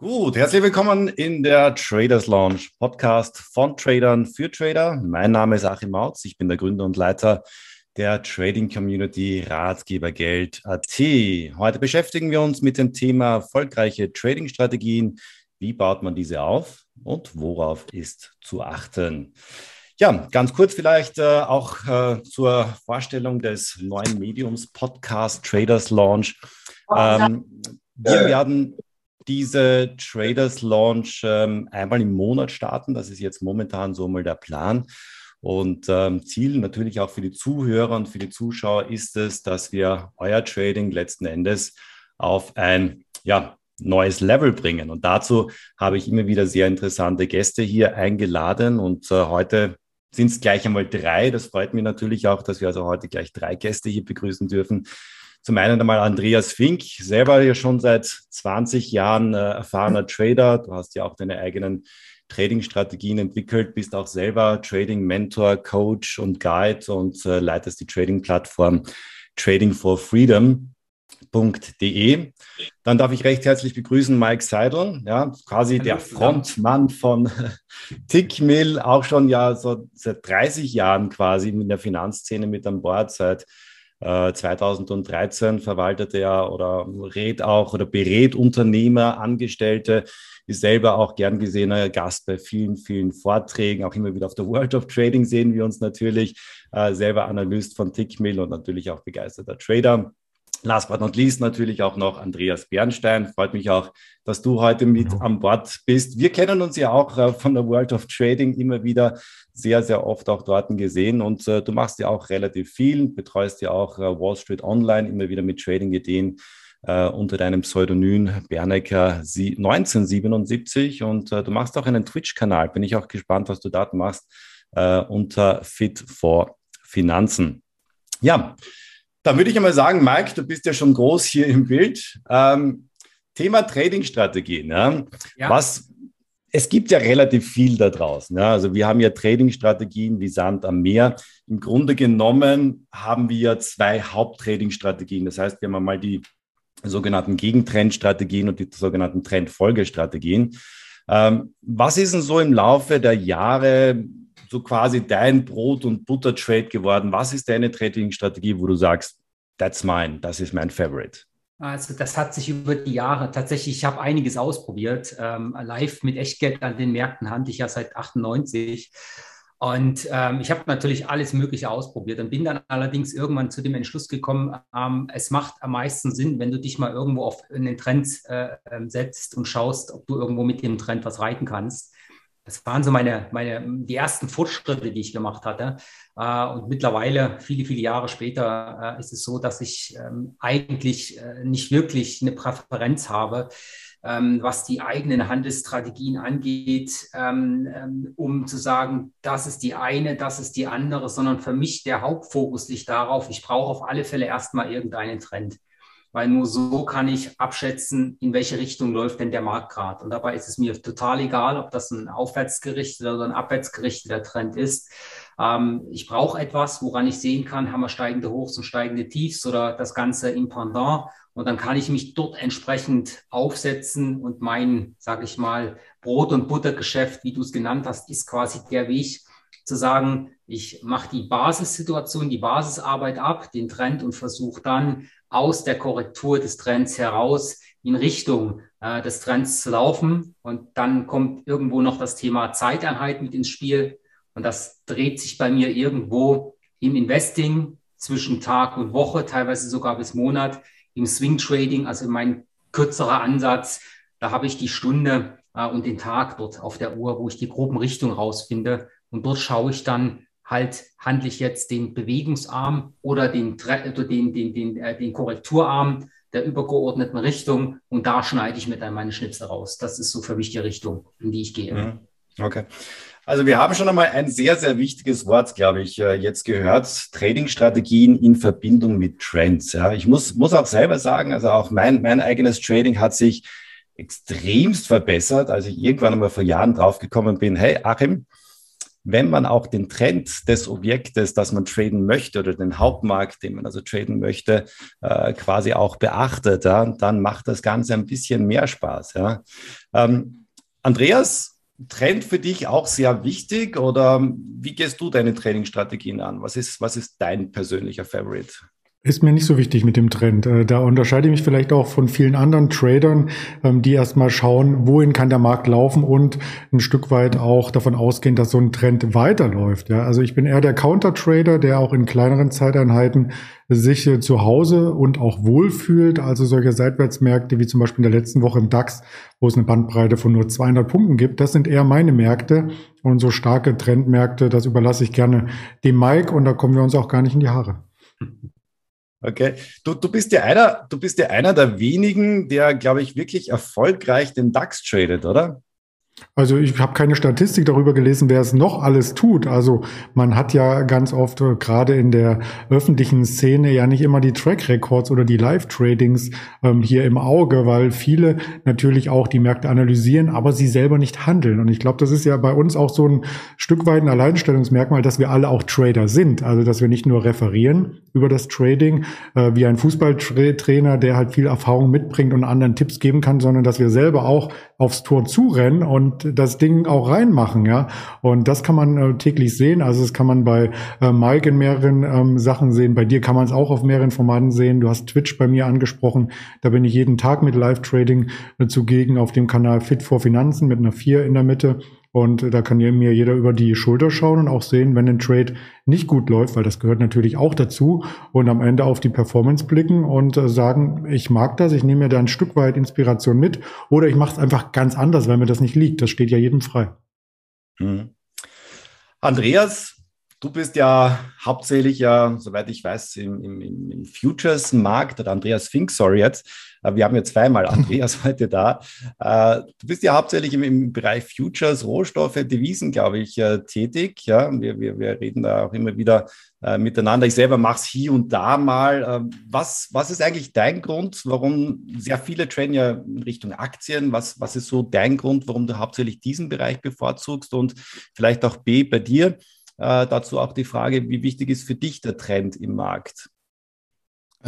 Gut, herzlich willkommen in der Traders Launch Podcast von Tradern für Trader. Mein Name ist Achim Mautz, ich bin der Gründer und Leiter der Trading Community Ratgebergeld.at. Heute beschäftigen wir uns mit dem Thema erfolgreiche Trading-Strategien. Wie baut man diese auf und worauf ist zu achten? Ja, ganz kurz vielleicht äh, auch äh, zur Vorstellung des neuen Mediums Podcast Traders Launch. Ähm, wir werden diese Traders Launch ähm, einmal im Monat starten. Das ist jetzt momentan so mal der Plan. Und ähm, Ziel natürlich auch für die Zuhörer und für die Zuschauer ist es, dass wir euer Trading letzten Endes auf ein ja, neues Level bringen. Und dazu habe ich immer wieder sehr interessante Gäste hier eingeladen. Und äh, heute sind es gleich einmal drei. Das freut mich natürlich auch, dass wir also heute gleich drei Gäste hier begrüßen dürfen. Zum einen einmal Andreas Fink, selber ja schon seit 20 Jahren äh, erfahrener Trader. Du hast ja auch deine eigenen Trading-Strategien entwickelt, bist auch selber Trading-Mentor, Coach und Guide und äh, leitest die Trading-Plattform Trading for Freedom. De. Dann darf ich recht herzlich begrüßen Mike Seidel, ja, quasi Hallo, der Frontmann von Tickmill, auch schon ja so seit 30 Jahren quasi in der Finanzszene mit an Bord, seit 2013 äh, verwaltete er oder rät auch oder berät Unternehmer, Angestellte, ist selber auch gern gesehener Gast bei vielen, vielen Vorträgen, auch immer wieder auf der World of Trading sehen wir uns natürlich, äh, selber Analyst von Tickmill und natürlich auch begeisterter Trader. Last but not least natürlich auch noch Andreas Bernstein. Freut mich auch, dass du heute mit ja. an Bord bist. Wir kennen uns ja auch äh, von der World of Trading immer wieder sehr, sehr oft auch dort gesehen und äh, du machst ja auch relativ viel, betreust ja auch äh, Wall Street Online immer wieder mit Trading-Ideen äh, unter deinem Pseudonym Bernecker 1977 und du machst auch einen Twitch-Kanal. Bin ich auch gespannt, was du dort machst unter Fit for Finanzen. Ja, dann würde ich einmal sagen, Mike, du bist ja schon groß hier im Bild. Ähm, Thema Trading-Strategien. Ja? ja. Was, es gibt ja relativ viel da draußen. Ja? Also wir haben ja Trading-Strategien wie Sand am Meer. Im Grunde genommen haben wir zwei Haupt-Trading-Strategien. Das heißt, wir haben einmal die sogenannten Gegentrendstrategien und die sogenannten Trendfolgestrategien. Ähm, was ist denn so im Laufe der Jahre so quasi dein Brot- und Butter-Trade geworden? Was ist deine Trading-Strategie, wo du sagst, that's mine, das ist mein Favorite? Also das hat sich über die Jahre tatsächlich, ich habe einiges ausprobiert. Ähm, live mit Echtgeld an den Märkten handle ich ja seit 98. Und ähm, ich habe natürlich alles Mögliche ausprobiert und bin dann allerdings irgendwann zu dem Entschluss gekommen, ähm, es macht am meisten Sinn, wenn du dich mal irgendwo auf einen Trend äh, ähm, setzt und schaust, ob du irgendwo mit dem Trend was reiten kannst. Das waren so meine, meine, die ersten Fortschritte, die ich gemacht hatte. Äh, und mittlerweile, viele, viele Jahre später, äh, ist es so, dass ich ähm, eigentlich äh, nicht wirklich eine Präferenz habe, ähm, was die eigenen Handelsstrategien angeht, ähm, um zu sagen, das ist die eine, das ist die andere, sondern für mich der Hauptfokus liegt darauf, ich brauche auf alle Fälle erstmal irgendeinen Trend weil nur so kann ich abschätzen, in welche Richtung läuft denn der Markt gerade. Und dabei ist es mir total egal, ob das ein aufwärtsgerichteter oder ein abwärtsgerichteter Trend ist. Ähm, ich brauche etwas, woran ich sehen kann, haben wir steigende Hochs und steigende Tiefs oder das Ganze im Pendant. Und dann kann ich mich dort entsprechend aufsetzen und mein, sage ich mal, Brot- und Buttergeschäft, wie du es genannt hast, ist quasi der Weg, zu sagen, ich mache die Basissituation, die Basisarbeit ab, den Trend und versuche dann aus der Korrektur des Trends heraus in Richtung äh, des Trends zu laufen. Und dann kommt irgendwo noch das Thema Zeiteinheit mit ins Spiel. Und das dreht sich bei mir irgendwo im Investing zwischen Tag und Woche, teilweise sogar bis Monat, im Swing Trading, also mein kürzerer Ansatz. Da habe ich die Stunde äh, und den Tag dort auf der Uhr, wo ich die groben Richtungen rausfinde. Und dort schaue ich dann, halt handle ich jetzt den Bewegungsarm oder den, den, den, den, äh, den Korrekturarm der übergeordneten Richtung und da schneide ich mir dann meine Schnipsel raus. Das ist so für mich die Richtung, in die ich gehe. Mhm. Okay. Also wir haben schon einmal ein sehr, sehr wichtiges Wort, glaube ich, äh, jetzt gehört. Trading-Strategien in Verbindung mit Trends. Ja, ich muss, muss auch selber sagen, also auch mein, mein eigenes Trading hat sich extremst verbessert, als ich irgendwann einmal vor Jahren draufgekommen bin, hey Achim, wenn man auch den Trend des Objektes, das man traden möchte oder den Hauptmarkt, den man also traden möchte, äh, quasi auch beachtet, ja, dann macht das Ganze ein bisschen mehr Spaß. Ja. Ähm, Andreas, Trend für dich auch sehr wichtig oder wie gehst du deine Trainingsstrategien an? Was ist, was ist dein persönlicher Favorite? Ist mir nicht so wichtig mit dem Trend. Äh, da unterscheide ich mich vielleicht auch von vielen anderen Tradern, ähm, die erstmal schauen, wohin kann der Markt laufen und ein Stück weit auch davon ausgehen, dass so ein Trend weiterläuft. Ja, also ich bin eher der Counter-Trader, der auch in kleineren Zeiteinheiten sich äh, zu Hause und auch wohlfühlt. Also solche Seitwärtsmärkte wie zum Beispiel in der letzten Woche im DAX, wo es eine Bandbreite von nur 200 Punkten gibt. Das sind eher meine Märkte und so starke Trendmärkte, das überlasse ich gerne dem Mike und da kommen wir uns auch gar nicht in die Haare. Okay. Du, du bist ja einer, du bist ja einer der wenigen, der, glaube ich, wirklich erfolgreich den DAX tradet, oder? Also ich habe keine Statistik darüber gelesen, wer es noch alles tut. Also man hat ja ganz oft äh, gerade in der öffentlichen Szene ja nicht immer die Track Records oder die Live-Tradings ähm, hier im Auge, weil viele natürlich auch die Märkte analysieren, aber sie selber nicht handeln. Und ich glaube, das ist ja bei uns auch so ein Stück weit ein Alleinstellungsmerkmal, dass wir alle auch Trader sind. Also dass wir nicht nur referieren über das Trading äh, wie ein Fußballtrainer, der halt viel Erfahrung mitbringt und anderen Tipps geben kann, sondern dass wir selber auch aufs Tor zurennen und das Ding auch reinmachen, ja. Und das kann man äh, täglich sehen. Also das kann man bei äh, Mike in mehreren ähm, Sachen sehen. Bei dir kann man es auch auf mehreren Formaten sehen. Du hast Twitch bei mir angesprochen. Da bin ich jeden Tag mit Live-Trading äh, zugegen auf dem Kanal Fit for Finanzen mit einer 4 in der Mitte. Und da kann mir jeder über die Schulter schauen und auch sehen, wenn ein Trade nicht gut läuft, weil das gehört natürlich auch dazu. Und am Ende auf die Performance blicken und äh, sagen, ich mag das, ich nehme mir da ein Stück weit Inspiration mit oder ich mache es einfach ganz anders, weil mir das nicht liegt. Das steht ja jedem frei. Hm. Andreas, Du bist ja hauptsächlich ja, soweit ich weiß, im, im, im Futures-Markt oder Andreas Fink, sorry jetzt. Äh, wir haben ja zweimal Andreas heute da. Äh, du bist ja hauptsächlich im, Bereich Futures, Rohstoffe, Devisen, glaube ich, äh, tätig. Ja, wir, wir, wir reden da auch immer wieder miteinander. Ich selber mache es hier und da mal. Was, was ist eigentlich dein Grund, warum sehr viele traden ja in Richtung Aktien? Was, was ist so dein Grund, warum du hauptsächlich diesen Bereich bevorzugst? Und vielleicht auch B bei dir. Dazu auch die Frage, wie wichtig ist für dich der Trend im Markt?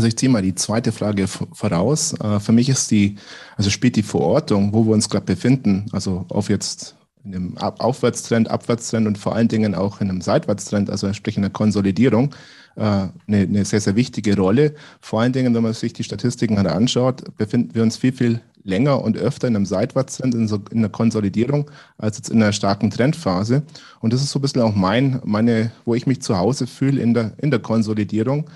Also ich ziehe mal die zweite Frage voraus. Äh, für mich ist die, also spielt die Verortung, wo wir uns gerade befinden, also auf jetzt in einem Aufwärtstrend, Abwärtstrend und vor allen Dingen auch in einem Seitwärtstrend, also sprich in der Konsolidierung, äh, eine, eine sehr, sehr wichtige Rolle. Vor allen Dingen, wenn man sich die Statistiken anschaut, befinden wir uns viel, viel länger und öfter in einem Seitwärtstrend, in, so, in einer Konsolidierung, als jetzt in einer starken Trendphase. Und das ist so ein bisschen auch mein, meine, wo ich mich zu Hause fühle in der, in der Konsolidierung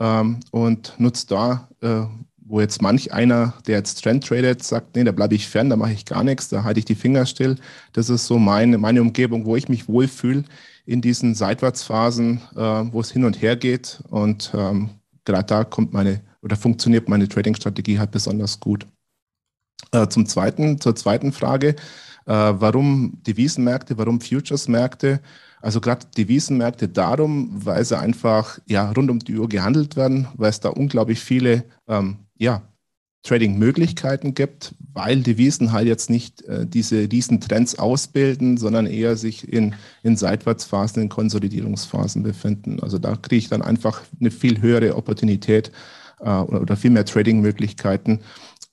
ähm, und nutze da, äh, wo jetzt manch einer, der jetzt Trend tradet, sagt, nee, da bleibe ich fern, da mache ich gar nichts, da halte ich die Finger still. Das ist so meine, meine Umgebung, wo ich mich wohlfühle in diesen Seitwärtsphasen, äh, wo es hin und her geht. Und ähm, gerade da kommt meine oder funktioniert meine Trading-Strategie halt besonders gut. Äh, zum zweiten, zur zweiten Frage, äh, warum Devisenmärkte, warum Futures-Märkte? Also gerade Devisenmärkte darum, weil sie einfach ja rund um die Uhr gehandelt werden, weil es da unglaublich viele ähm, ja, Trading-Möglichkeiten gibt, weil Devisen halt jetzt nicht äh, diese Riesentrends ausbilden, sondern eher sich in, in Seitwärtsphasen, in Konsolidierungsphasen befinden. Also da kriege ich dann einfach eine viel höhere Opportunität äh, oder, oder viel mehr Trading-Möglichkeiten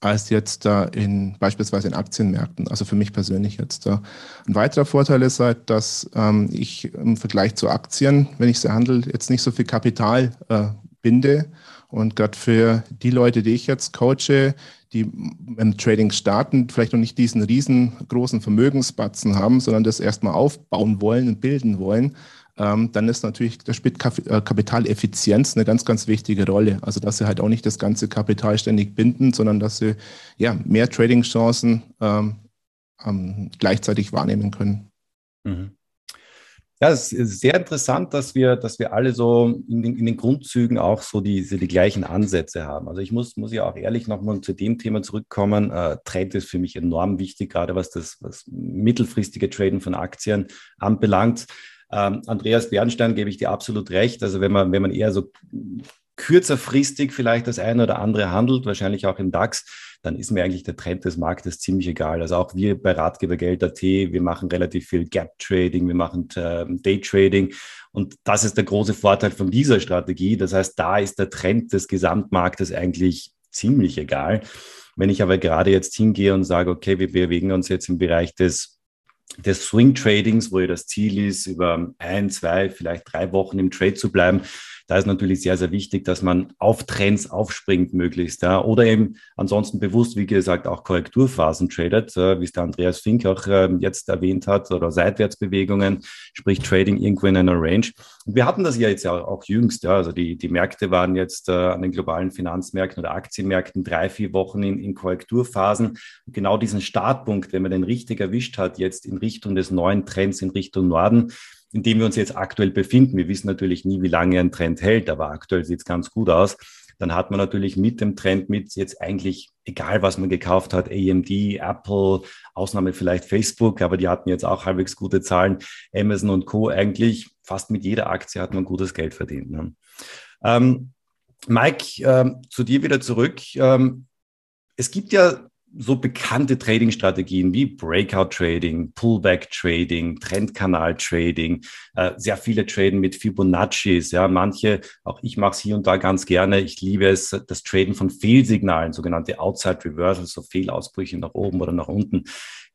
als jetzt da in beispielsweise in Aktienmärkten. Also für mich persönlich jetzt da. Ein weiterer Vorteil ist halt, dass ähm, ich im Vergleich zu Aktien, wenn ich sie handle, jetzt nicht so viel Kapital äh, binde. Und gerade für die Leute, die ich jetzt coache, die im Trading starten, vielleicht noch nicht diesen riesengroßen Vermögensbatzen haben, sondern das erstmal aufbauen wollen und bilden wollen, ähm, dann ist natürlich, da spielt äh, Kapitaleffizienz eine ganz, ganz wichtige Rolle. Also, dass sie halt auch nicht das ganze Kapital ständig binden, sondern dass sie ja mehr Trading-Chancen ähm, ähm, gleichzeitig wahrnehmen können. Mhm. Ja, es ist sehr interessant, dass wir, dass wir alle so in den, in den Grundzügen auch so diese, die gleichen Ansätze haben. Also ich muss, muss ja auch ehrlich nochmal zu dem Thema zurückkommen. Äh, Trend ist für mich enorm wichtig, gerade was das was mittelfristige Traden von Aktien anbelangt. Ähm, Andreas Bernstein gebe ich dir absolut recht. Also wenn man, wenn man eher so kürzerfristig vielleicht das eine oder andere handelt, wahrscheinlich auch im DAX, dann ist mir eigentlich der Trend des Marktes ziemlich egal. Also auch wir bei Ratgebergeld.at, wir machen relativ viel Gap-Trading, wir machen äh, Day-Trading und das ist der große Vorteil von dieser Strategie. Das heißt, da ist der Trend des Gesamtmarktes eigentlich ziemlich egal. Wenn ich aber gerade jetzt hingehe und sage, okay, wir bewegen uns jetzt im Bereich des des Swing Tradings, wo ja das Ziel ist, über ein, zwei, vielleicht drei Wochen im Trade zu bleiben, da ist natürlich sehr, sehr wichtig, dass man auf Trends aufspringt möglichst. Ja. Oder eben ansonsten bewusst, wie gesagt, auch Korrekturphasen tradet, äh, wie es der Andreas Fink auch äh, jetzt erwähnt hat, oder Seitwärtsbewegungen, sprich Trading irgendwo in einer Range. Und wir hatten das ja jetzt ja auch jüngst. Ja. Also die, die Märkte waren jetzt äh, an den globalen Finanzmärkten oder Aktienmärkten drei, vier Wochen in, in Korrekturphasen. Und genau diesen Startpunkt, wenn man den richtig erwischt hat, jetzt in Richtung des neuen Trends, in Richtung Norden, in dem wir uns jetzt aktuell befinden. Wir wissen natürlich nie, wie lange ein Trend hält, aber aktuell sieht es ganz gut aus. Dann hat man natürlich mit dem Trend mit jetzt eigentlich, egal was man gekauft hat, AMD, Apple, Ausnahme vielleicht Facebook, aber die hatten jetzt auch halbwegs gute Zahlen, Amazon und Co. eigentlich fast mit jeder Aktie hat man gutes Geld verdient. Ne? Ähm, Mike, ähm, zu dir wieder zurück. Ähm, es gibt ja so bekannte Trading-Strategien wie Breakout-Trading, Pullback-Trading, Trendkanal-Trading, äh, sehr viele Traden mit Fibonaccis, ja, manche, auch ich mache es hier und da ganz gerne. Ich liebe es, das Traden von Fehlsignalen, sogenannte Outside Reversals, so Fehlausbrüche nach oben oder nach unten.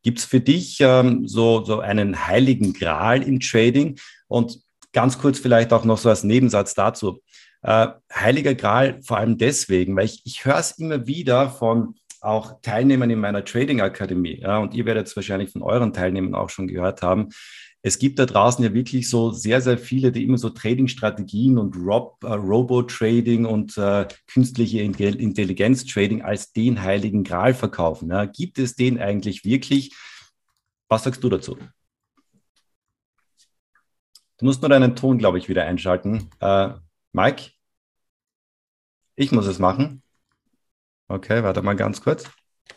Gibt es für dich ähm, so, so einen heiligen Gral im Trading? Und ganz kurz vielleicht auch noch so als Nebensatz dazu. Äh, Heiliger Gral vor allem deswegen, weil ich, ich höre es immer wieder von auch Teilnehmern in meiner Trading Akademie. Ja, und ihr werdet es wahrscheinlich von euren Teilnehmern auch schon gehört haben. Es gibt da draußen ja wirklich so sehr, sehr viele, die immer so Trading-Strategien und Rob, äh, Robo-Trading und äh, künstliche Intelligenz-Trading als den heiligen Gral verkaufen. Ja. Gibt es den eigentlich wirklich? Was sagst du dazu? Du musst nur deinen Ton, glaube ich, wieder einschalten. Äh, Mike? Ich muss es machen. Okay, warte mal ganz kurz.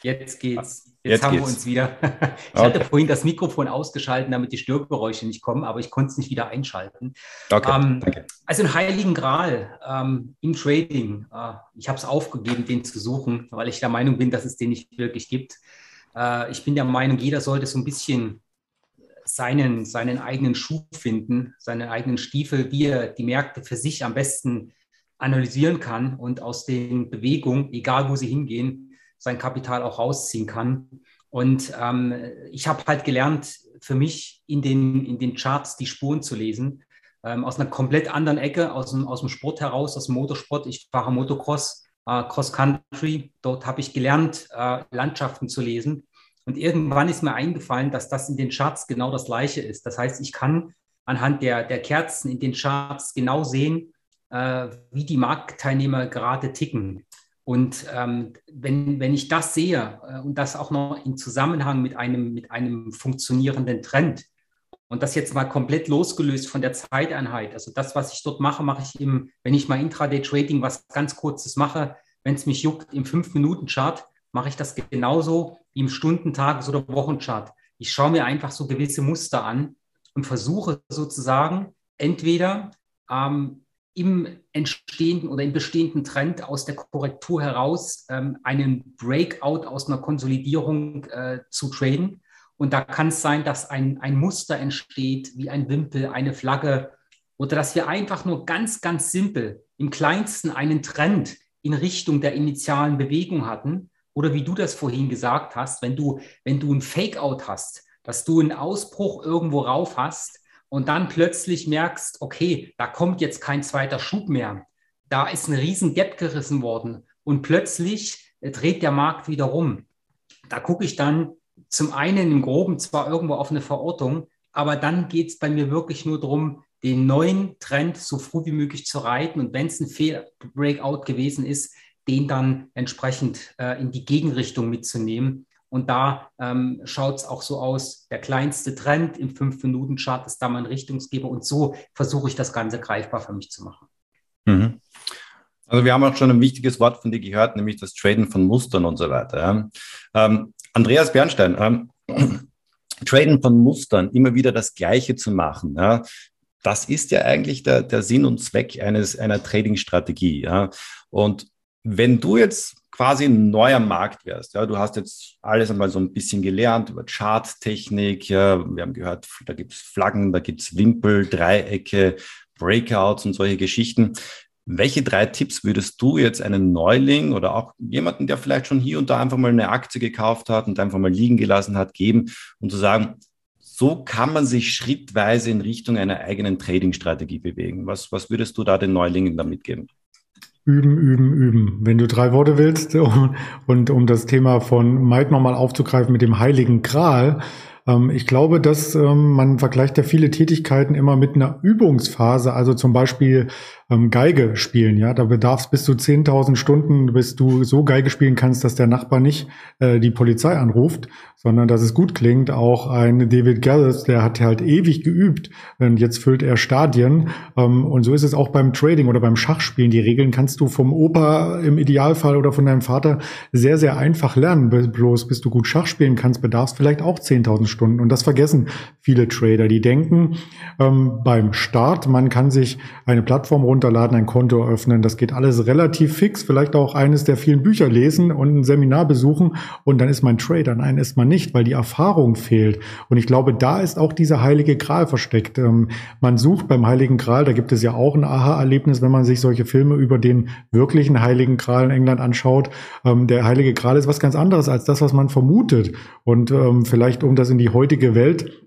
Jetzt geht's. Jetzt, Jetzt haben geht's. wir uns wieder. Ich okay. hatte vorhin das Mikrofon ausgeschaltet, damit die Störgeräusche nicht kommen, aber ich konnte es nicht wieder einschalten. Okay, ähm, danke. Also ein heiligen Gral ähm, im Trading. Äh, ich habe es aufgegeben, den zu suchen, weil ich der Meinung bin, dass es den nicht wirklich gibt. Äh, ich bin der Meinung, jeder sollte so ein bisschen seinen, seinen eigenen Schuh finden, seinen eigenen Stiefel, wie er die Märkte für sich am besten analysieren kann und aus den Bewegungen, egal wo sie hingehen, sein Kapital auch rausziehen kann. Und ähm, ich habe halt gelernt, für mich in den, in den Charts die Spuren zu lesen, ähm, aus einer komplett anderen Ecke, aus dem, aus dem Sport heraus, aus dem Motorsport. Ich fahre Motocross, äh, Cross Country. Dort habe ich gelernt, äh, Landschaften zu lesen. Und irgendwann ist mir eingefallen, dass das in den Charts genau das Gleiche ist. Das heißt, ich kann anhand der, der Kerzen in den Charts genau sehen, äh, wie die Marktteilnehmer gerade ticken. Und ähm, wenn, wenn ich das sehe äh, und das auch noch in Zusammenhang mit einem, mit einem funktionierenden Trend und das jetzt mal komplett losgelöst von der Zeiteinheit, also das, was ich dort mache, mache ich im, wenn ich mal Intraday-Trading was ganz Kurzes mache, wenn es mich juckt, im 5-Minuten-Chart, mache ich das genauso wie im Stundentages- oder Wochenchart. Ich schaue mir einfach so gewisse Muster an und versuche sozusagen entweder ähm, im entstehenden oder im bestehenden Trend aus der Korrektur heraus ähm, einen Breakout aus einer Konsolidierung äh, zu traden. Und da kann es sein, dass ein, ein Muster entsteht, wie ein Wimpel, eine Flagge, oder dass wir einfach nur ganz, ganz simpel im kleinsten einen Trend in Richtung der initialen Bewegung hatten. Oder wie du das vorhin gesagt hast, wenn du, wenn du ein Fake-out hast, dass du einen Ausbruch irgendwo rauf hast, und dann plötzlich merkst, okay, da kommt jetzt kein zweiter Schub mehr. Da ist ein riesen Gap gerissen worden und plötzlich äh, dreht der Markt wieder rum. Da gucke ich dann zum einen im Groben zwar irgendwo auf eine Verortung, aber dann geht es bei mir wirklich nur darum, den neuen Trend so früh wie möglich zu reiten und wenn es ein Fehl-Breakout gewesen ist, den dann entsprechend äh, in die Gegenrichtung mitzunehmen und da ähm, schaut es auch so aus, der kleinste Trend im 5-Minuten-Chart ist da mein Richtungsgeber. Und so versuche ich das Ganze greifbar für mich zu machen. Mhm. Also wir haben auch schon ein wichtiges Wort von dir gehört, nämlich das Traden von Mustern und so weiter. Ähm, Andreas Bernstein, ähm, Traden von Mustern, immer wieder das Gleiche zu machen. Ja. das ist ja eigentlich der, der Sinn und Zweck eines, einer Trading-Strategie. Ja? Und wenn du jetzt quasi ein neuer Markt wärst, ja, du hast jetzt alles einmal so ein bisschen gelernt über Charttechnik, ja, wir haben gehört, da gibt es Flaggen, da gibt es Wimpel, Dreiecke, Breakouts und solche Geschichten. Welche drei Tipps würdest du jetzt einem Neuling oder auch jemanden, der vielleicht schon hier und da einfach mal eine Aktie gekauft hat und einfach mal liegen gelassen hat, geben, um zu sagen, so kann man sich schrittweise in Richtung einer eigenen Trading-Strategie bewegen. Was, was würdest du da den Neulingen da mitgeben? Üben, üben, üben. Wenn du drei Worte willst und, um das Thema von Mike nochmal aufzugreifen mit dem Heiligen Gral, ähm, ich glaube, dass ähm, man vergleicht ja viele Tätigkeiten immer mit einer Übungsphase. Also zum Beispiel ähm, Geige spielen, ja, da bedarf es bis zu 10.000 Stunden, bis du so Geige spielen kannst, dass der Nachbar nicht äh, die Polizei anruft, sondern dass es gut klingt. Auch ein David Garrett, der hat halt ewig geübt und jetzt füllt er Stadien. Ähm, und so ist es auch beim Trading oder beim Schachspielen. Die Regeln kannst du vom Opa im Idealfall oder von deinem Vater sehr, sehr einfach lernen. Bloß bis du gut Schach spielen kannst, bedarfst vielleicht auch 10.000 Stunden. Und das vergessen viele Trader. Die denken ähm, beim Start, man kann sich eine Plattform runterladen, ein Konto öffnen. Das geht alles relativ fix. Vielleicht auch eines der vielen Bücher lesen und ein Seminar besuchen und dann ist man Trader. Nein, ist man nicht, weil die Erfahrung fehlt. Und ich glaube, da ist auch dieser heilige Gral versteckt. Ähm, man sucht beim heiligen Gral, da gibt es ja auch ein Aha-Erlebnis, wenn man sich solche Filme über den wirklichen heiligen Gral in England anschaut. Ähm, der heilige Gral ist was ganz anderes als das, was man vermutet. Und ähm, vielleicht, um das in die heutige Welt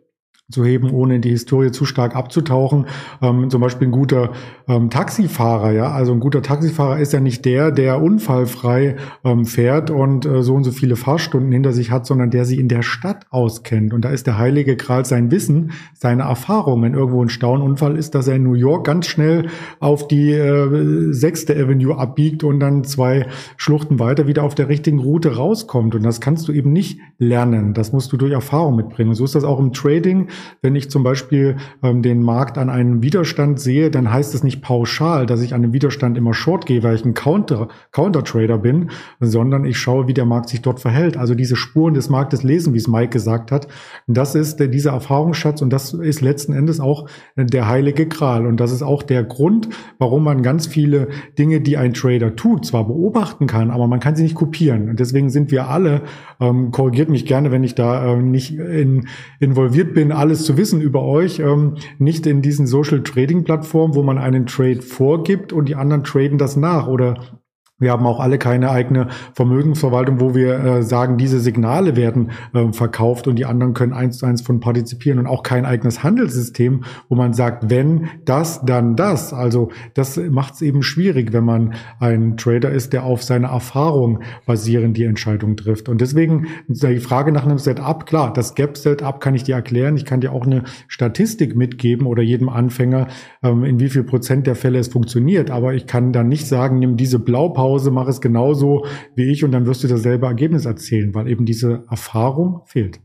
zu heben, ohne in die Historie zu stark abzutauchen. Ähm, zum Beispiel ein guter ähm, Taxifahrer, ja, also ein guter Taxifahrer ist ja nicht der, der unfallfrei ähm, fährt und äh, so und so viele Fahrstunden hinter sich hat, sondern der sich in der Stadt auskennt. Und da ist der Heilige Gral sein Wissen, seine Erfahrung. Wenn irgendwo ein Staununfall ist, dass er in New York ganz schnell auf die äh, sechste Avenue abbiegt und dann zwei Schluchten weiter wieder auf der richtigen Route rauskommt. Und das kannst du eben nicht lernen. Das musst du durch Erfahrung mitbringen. So ist das auch im Trading. Wenn ich zum Beispiel ähm, den Markt an einem Widerstand sehe, dann heißt es nicht pauschal, dass ich an dem Widerstand immer Short gehe, weil ich ein Counter, Counter-Trader bin, sondern ich schaue, wie der Markt sich dort verhält. Also diese Spuren des Marktes lesen, wie es Mike gesagt hat. Das ist der, dieser Erfahrungsschatz und das ist letzten Endes auch der heilige Gral. Und das ist auch der Grund, warum man ganz viele Dinge, die ein Trader tut, zwar beobachten kann, aber man kann sie nicht kopieren. Und deswegen sind wir alle, ähm, korrigiert mich gerne, wenn ich da äh, nicht in, involviert bin, alle alles zu wissen über euch, ähm, nicht in diesen Social Trading Plattformen, wo man einen Trade vorgibt und die anderen traden das nach oder wir haben auch alle keine eigene Vermögensverwaltung, wo wir äh, sagen, diese Signale werden äh, verkauft und die anderen können eins zu eins von partizipieren und auch kein eigenes Handelssystem, wo man sagt, wenn das, dann das. Also das macht es eben schwierig, wenn man ein Trader ist, der auf seine Erfahrung basierend die Entscheidung trifft. Und deswegen die Frage nach einem Setup, klar, das Gap-Setup kann ich dir erklären. Ich kann dir auch eine Statistik mitgeben oder jedem Anfänger, ähm, in wie viel Prozent der Fälle es funktioniert. Aber ich kann dann nicht sagen, nimm diese Blaupause Hause, mach es genauso wie ich und dann wirst du dasselbe Ergebnis erzielen, weil eben diese Erfahrung fehlt.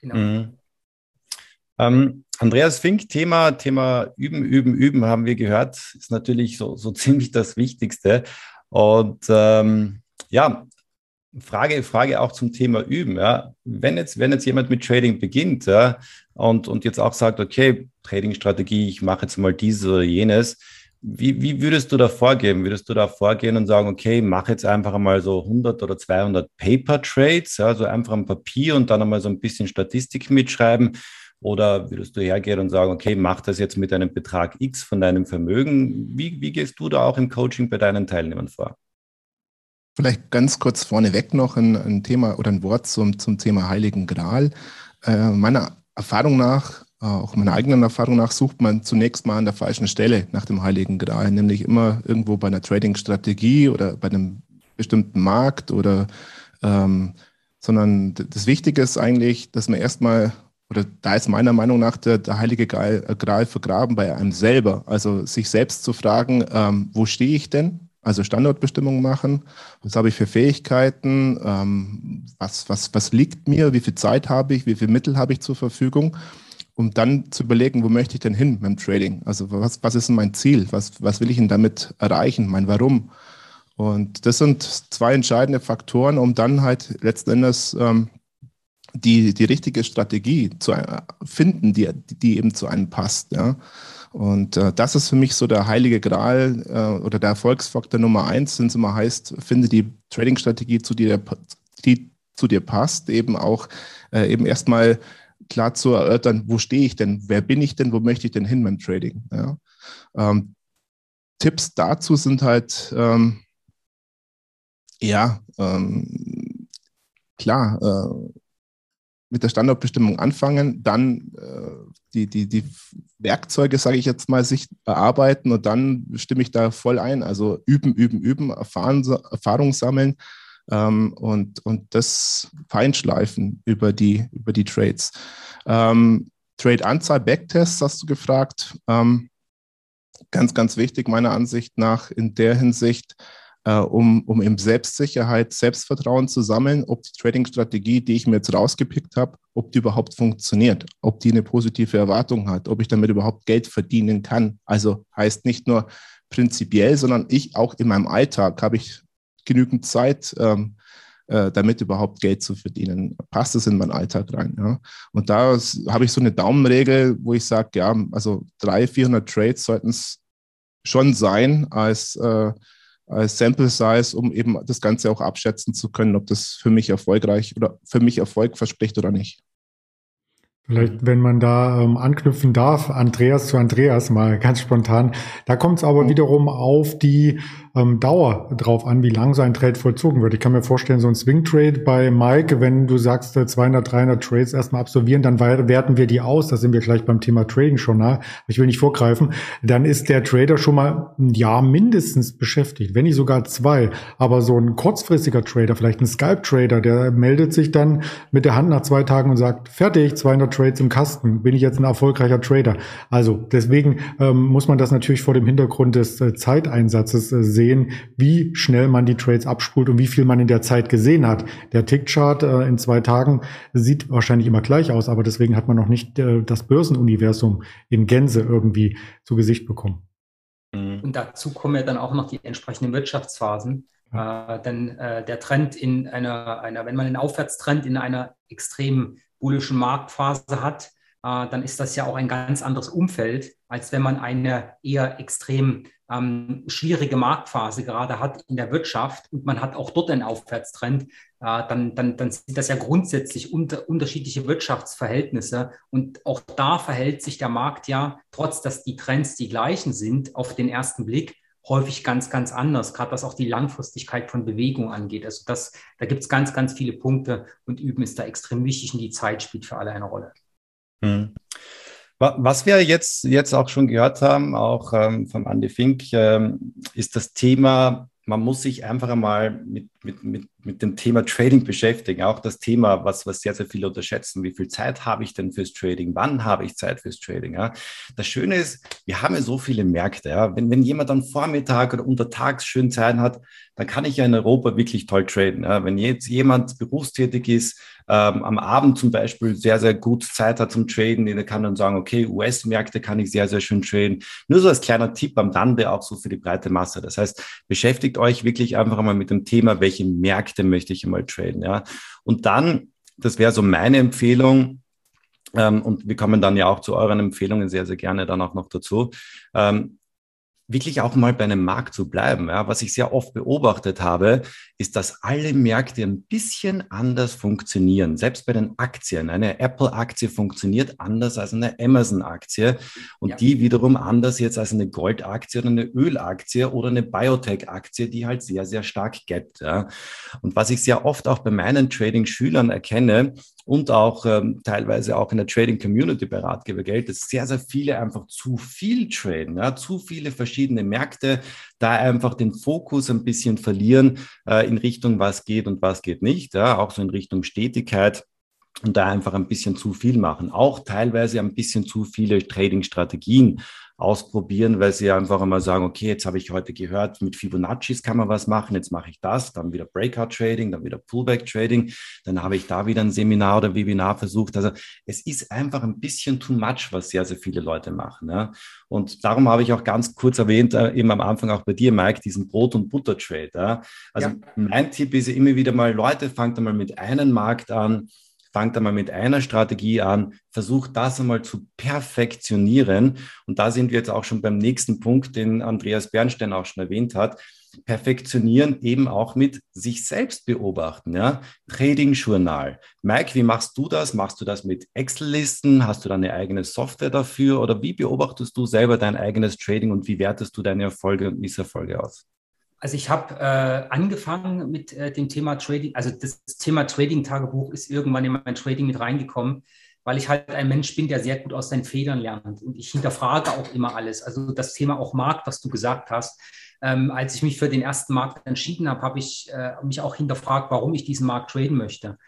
Genau. Mhm. Ähm, Andreas Fink, Thema, Thema Üben, Üben, Üben, haben wir gehört, ist natürlich so, so ziemlich das Wichtigste. Und ähm, ja, Frage, Frage auch zum Thema Üben. Ja. Wenn, jetzt, wenn jetzt jemand mit Trading beginnt ja, und, und jetzt auch sagt, okay, Trading-Strategie, ich mache jetzt mal dieses oder jenes, wie, wie würdest du da vorgehen? Würdest du da vorgehen und sagen, okay, mach jetzt einfach einmal so 100 oder 200 Paper Trades, ja, so einfach am Papier und dann einmal so ein bisschen Statistik mitschreiben? Oder würdest du hergehen und sagen, okay, mach das jetzt mit einem Betrag X von deinem Vermögen? Wie, wie gehst du da auch im Coaching bei deinen Teilnehmern vor? Vielleicht ganz kurz vorneweg noch ein, ein Thema oder ein Wort zum, zum Thema Heiligen Gral. Äh, meiner Erfahrung nach auch meiner eigenen Erfahrung nach, sucht man zunächst mal an der falschen Stelle nach dem Heiligen Gral, nämlich immer irgendwo bei einer Trading-Strategie oder bei einem bestimmten Markt oder, ähm, sondern das Wichtige ist eigentlich, dass man erstmal, oder da ist meiner Meinung nach der, der Heilige Gral, äh, Gral vergraben bei einem selber. Also sich selbst zu fragen, ähm, wo stehe ich denn? Also Standortbestimmung machen. Was habe ich für Fähigkeiten? Ähm, was, was, was liegt mir? Wie viel Zeit habe ich? Wie viel Mittel habe ich zur Verfügung? Um dann zu überlegen, wo möchte ich denn hin mit dem Trading? Also was, was ist denn mein Ziel? Was, was will ich denn damit erreichen? Mein Warum? Und das sind zwei entscheidende Faktoren, um dann halt letzten Endes ähm, die, die richtige Strategie zu äh, finden, die, die eben zu einem passt. Ja? Und äh, das ist für mich so der heilige Gral äh, oder der Erfolgsfaktor Nummer eins, wenn es immer heißt, finde die Trading-Strategie, zu dir, die zu dir passt, eben auch äh, eben erstmal klar zu erörtern, wo stehe ich denn, wer bin ich denn, wo möchte ich denn hin beim Trading. Ja? Ähm, Tipps dazu sind halt, ähm, ja, ähm, klar, äh, mit der Standortbestimmung anfangen, dann äh, die, die, die Werkzeuge, sage ich jetzt mal, sich erarbeiten und dann stimme ich da voll ein. Also üben, üben, üben, Erfahren, Erfahrung sammeln ähm, und, und das feinschleifen über die, über die Trades. Ähm, Trade-Anzahl, Backtests hast du gefragt. Ähm, ganz, ganz wichtig meiner Ansicht nach in der Hinsicht, äh, um, um eben Selbstsicherheit, Selbstvertrauen zu sammeln, ob die Trading-Strategie, die ich mir jetzt rausgepickt habe, ob die überhaupt funktioniert, ob die eine positive Erwartung hat, ob ich damit überhaupt Geld verdienen kann. Also heißt nicht nur prinzipiell, sondern ich auch in meinem Alltag habe ich genügend Zeit, ähm, äh, damit überhaupt Geld zu verdienen. Passt es in meinen Alltag rein? Ja? Und da habe ich so eine Daumenregel, wo ich sage, ja, also 300, 400 Trades sollten es schon sein als, äh, als Sample Size, um eben das Ganze auch abschätzen zu können, ob das für mich erfolgreich oder für mich Erfolg verspricht oder nicht. Vielleicht, wenn man da ähm, anknüpfen darf, Andreas zu Andreas mal ganz spontan. Da kommt es aber wiederum auf die ähm, Dauer drauf an, wie lang so ein Trade vollzogen wird. Ich kann mir vorstellen, so ein Swing Trade bei Mike, wenn du sagst 200, äh, 300 Trades erstmal absolvieren, dann werten wir die aus. Da sind wir gleich beim Thema Trading schon nah. Ich will nicht vorgreifen. Dann ist der Trader schon mal ein Jahr mindestens beschäftigt, wenn nicht sogar zwei. Aber so ein kurzfristiger Trader, vielleicht ein Skype Trader, der meldet sich dann mit der Hand nach zwei Tagen und sagt, fertig, 200 Trades im Kasten, bin ich jetzt ein erfolgreicher Trader. Also deswegen ähm, muss man das natürlich vor dem Hintergrund des äh, Zeiteinsatzes äh, sehen sehen, wie schnell man die Trades abspult und wie viel man in der Zeit gesehen hat. Der Tickchart äh, in zwei Tagen sieht wahrscheinlich immer gleich aus, aber deswegen hat man noch nicht äh, das Börsenuniversum in Gänze irgendwie zu Gesicht bekommen. Mhm. Und dazu kommen ja dann auch noch die entsprechenden Wirtschaftsphasen. Äh, denn äh, der Trend in einer, einer, wenn man einen Aufwärtstrend in einer extrem bullischen Marktphase hat, äh, dann ist das ja auch ein ganz anderes Umfeld, als wenn man eine eher extrem ähm, schwierige Marktphase gerade hat in der Wirtschaft und man hat auch dort einen Aufwärtstrend, äh, dann, dann, dann sind das ja grundsätzlich unter, unterschiedliche Wirtschaftsverhältnisse. Und auch da verhält sich der Markt ja, trotz dass die Trends die gleichen sind, auf den ersten Blick, häufig ganz, ganz anders, gerade was auch die Langfristigkeit von Bewegung angeht. Also das, da gibt es ganz, ganz viele Punkte und Üben ist da extrem wichtig und die Zeit spielt für alle eine Rolle. Hm. Was wir jetzt, jetzt auch schon gehört haben, auch ähm, vom Andy Fink, ähm, ist das Thema, man muss sich einfach einmal mit, mit, mit, mit dem Thema Trading beschäftigen. Auch das Thema, was, was sehr, sehr viele unterschätzen. Wie viel Zeit habe ich denn fürs Trading? Wann habe ich Zeit fürs Trading? Ja? Das Schöne ist, wir haben ja so viele Märkte. Ja? Wenn, wenn jemand am Vormittag oder untertags schön Zeit hat, dann kann ich ja in Europa wirklich toll traden. Ja? Wenn jetzt jemand berufstätig ist, ähm, am Abend zum Beispiel sehr, sehr gut Zeit hat zum Traden, der kann dann sagen, okay, US-Märkte kann ich sehr, sehr schön traden. Nur so als kleiner Tipp am Rande auch so für die breite Masse. Das heißt, beschäftigt euch wirklich einfach einmal mit dem Thema, welche Märkte möchte ich einmal traden. Ja? Und dann, das wäre so meine Empfehlung, ähm, und wir kommen dann ja auch zu euren Empfehlungen sehr, sehr gerne dann auch noch dazu. Ähm, wirklich auch mal bei einem Markt zu bleiben. Ja, was ich sehr oft beobachtet habe, ist, dass alle Märkte ein bisschen anders funktionieren. Selbst bei den Aktien. Eine Apple-Aktie funktioniert anders als eine Amazon-Aktie und ja. die wiederum anders jetzt als eine Gold-Aktie oder eine Öl-Aktie oder eine Biotech-Aktie, die halt sehr, sehr stark gapt. Ja. Und was ich sehr oft auch bei meinen Trading-Schülern erkenne und auch ähm, teilweise auch in der Trading-Community bei Ratgeber Geld, dass sehr, sehr viele einfach zu viel traden, ja, zu viele verschiedene verschiedene Märkte, da einfach den Fokus ein bisschen verlieren äh, in Richtung, was geht und was geht nicht, ja, auch so in Richtung Stetigkeit und da einfach ein bisschen zu viel machen. Auch teilweise ein bisschen zu viele Trading-Strategien ausprobieren, weil sie einfach einmal sagen, okay, jetzt habe ich heute gehört, mit Fibonaccis kann man was machen, jetzt mache ich das, dann wieder Breakout Trading, dann wieder Pullback Trading, dann habe ich da wieder ein Seminar oder Webinar versucht. Also es ist einfach ein bisschen too much, was sehr, sehr viele Leute machen. Ja. Und darum habe ich auch ganz kurz erwähnt, äh, eben am Anfang auch bei dir, Mike, diesen Brot- und Butter-Trade. Ja. Also ja. mein Tipp ist immer wieder mal, Leute, fangt einmal mit einem Markt an, fangt einmal mit einer Strategie an, versucht das einmal zu perfektionieren. Und da sind wir jetzt auch schon beim nächsten Punkt, den Andreas Bernstein auch schon erwähnt hat. Perfektionieren eben auch mit sich selbst beobachten, ja. Trading-Journal. Mike, wie machst du das? Machst du das mit Excel-Listen? Hast du da eine eigene Software dafür? Oder wie beobachtest du selber dein eigenes Trading und wie wertest du deine Erfolge und Misserfolge aus? Also ich habe äh, angefangen mit äh, dem Thema Trading, also das Thema Trading-Tagebuch ist irgendwann in mein Trading mit reingekommen, weil ich halt ein Mensch bin, der sehr gut aus seinen Federn lernt. Und ich hinterfrage auch immer alles. Also das Thema auch Markt, was du gesagt hast. Ähm, als ich mich für den ersten Markt entschieden habe, habe ich äh, mich auch hinterfragt, warum ich diesen Markt traden möchte.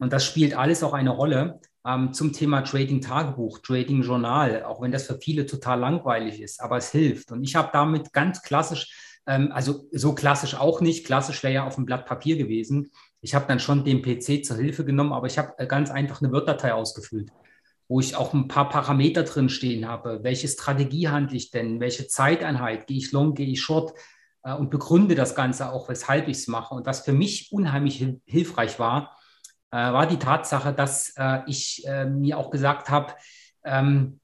Und das spielt alles auch eine Rolle ähm, zum Thema Trading-Tagebuch, Trading-Journal, auch wenn das für viele total langweilig ist, aber es hilft. Und ich habe damit ganz klassisch also so klassisch auch nicht. Klassisch wäre ja auf dem Blatt Papier gewesen. Ich habe dann schon den PC zur Hilfe genommen, aber ich habe äh, ganz einfach eine Word-Datei ausgefüllt, wo ich auch ein paar Parameter drin stehen habe. Welche Strategie handle ich denn? Welche Zeiteinheit? Gehe ich long, gehe ich short? Äh, und begründe das Ganze auch, weshalb ich es mache. Und was für mich unheimlich hilfreich war, äh, war die Tatsache, dass ich mir auch gesagt habe, ähm,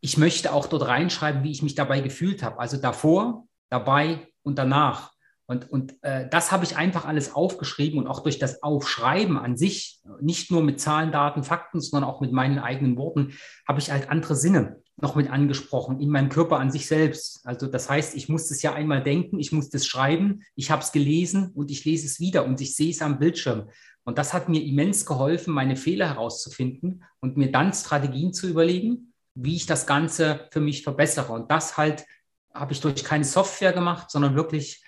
ich möchte auch dort reinschreiben, wie ich mich dabei gefühlt habe. Also davor, dabei und danach. Und, und äh, das habe ich einfach alles aufgeschrieben und auch durch das Aufschreiben an sich, nicht nur mit Zahlen, Daten, Fakten, sondern auch mit meinen eigenen Worten, habe ich halt andere Sinne noch mit angesprochen in meinem Körper an sich selbst. Also das heißt, ich muss es ja einmal denken, ich muss es schreiben, ich habe es gelesen und ich lese es wieder und ich sehe es am Bildschirm. Und das hat mir immens geholfen, meine Fehler herauszufinden und mir dann Strategien zu überlegen, wie ich das Ganze für mich verbessere. Und das halt habe ich durch keine Software gemacht, sondern wirklich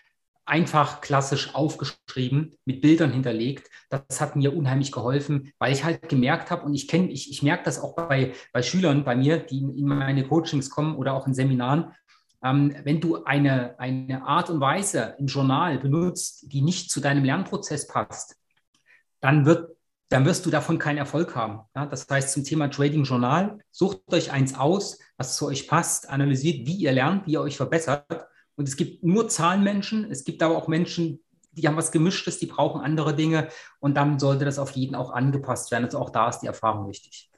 einfach klassisch aufgeschrieben, mit Bildern hinterlegt. Das hat mir unheimlich geholfen, weil ich halt gemerkt habe, und ich kenne, ich, ich merke das auch bei, bei Schülern bei mir, die in meine Coachings kommen oder auch in Seminaren, ähm, wenn du eine, eine Art und Weise im Journal benutzt, die nicht zu deinem Lernprozess passt, dann wird dann wirst du davon keinen Erfolg haben. Ja, das heißt, zum Thema Trading Journal, sucht euch eins aus, was zu euch passt, analysiert, wie ihr lernt, wie ihr euch verbessert. Und es gibt nur Zahlenmenschen, es gibt aber auch Menschen, die haben was Gemischtes, die brauchen andere Dinge und dann sollte das auf jeden auch angepasst werden. Also auch da ist die Erfahrung wichtig.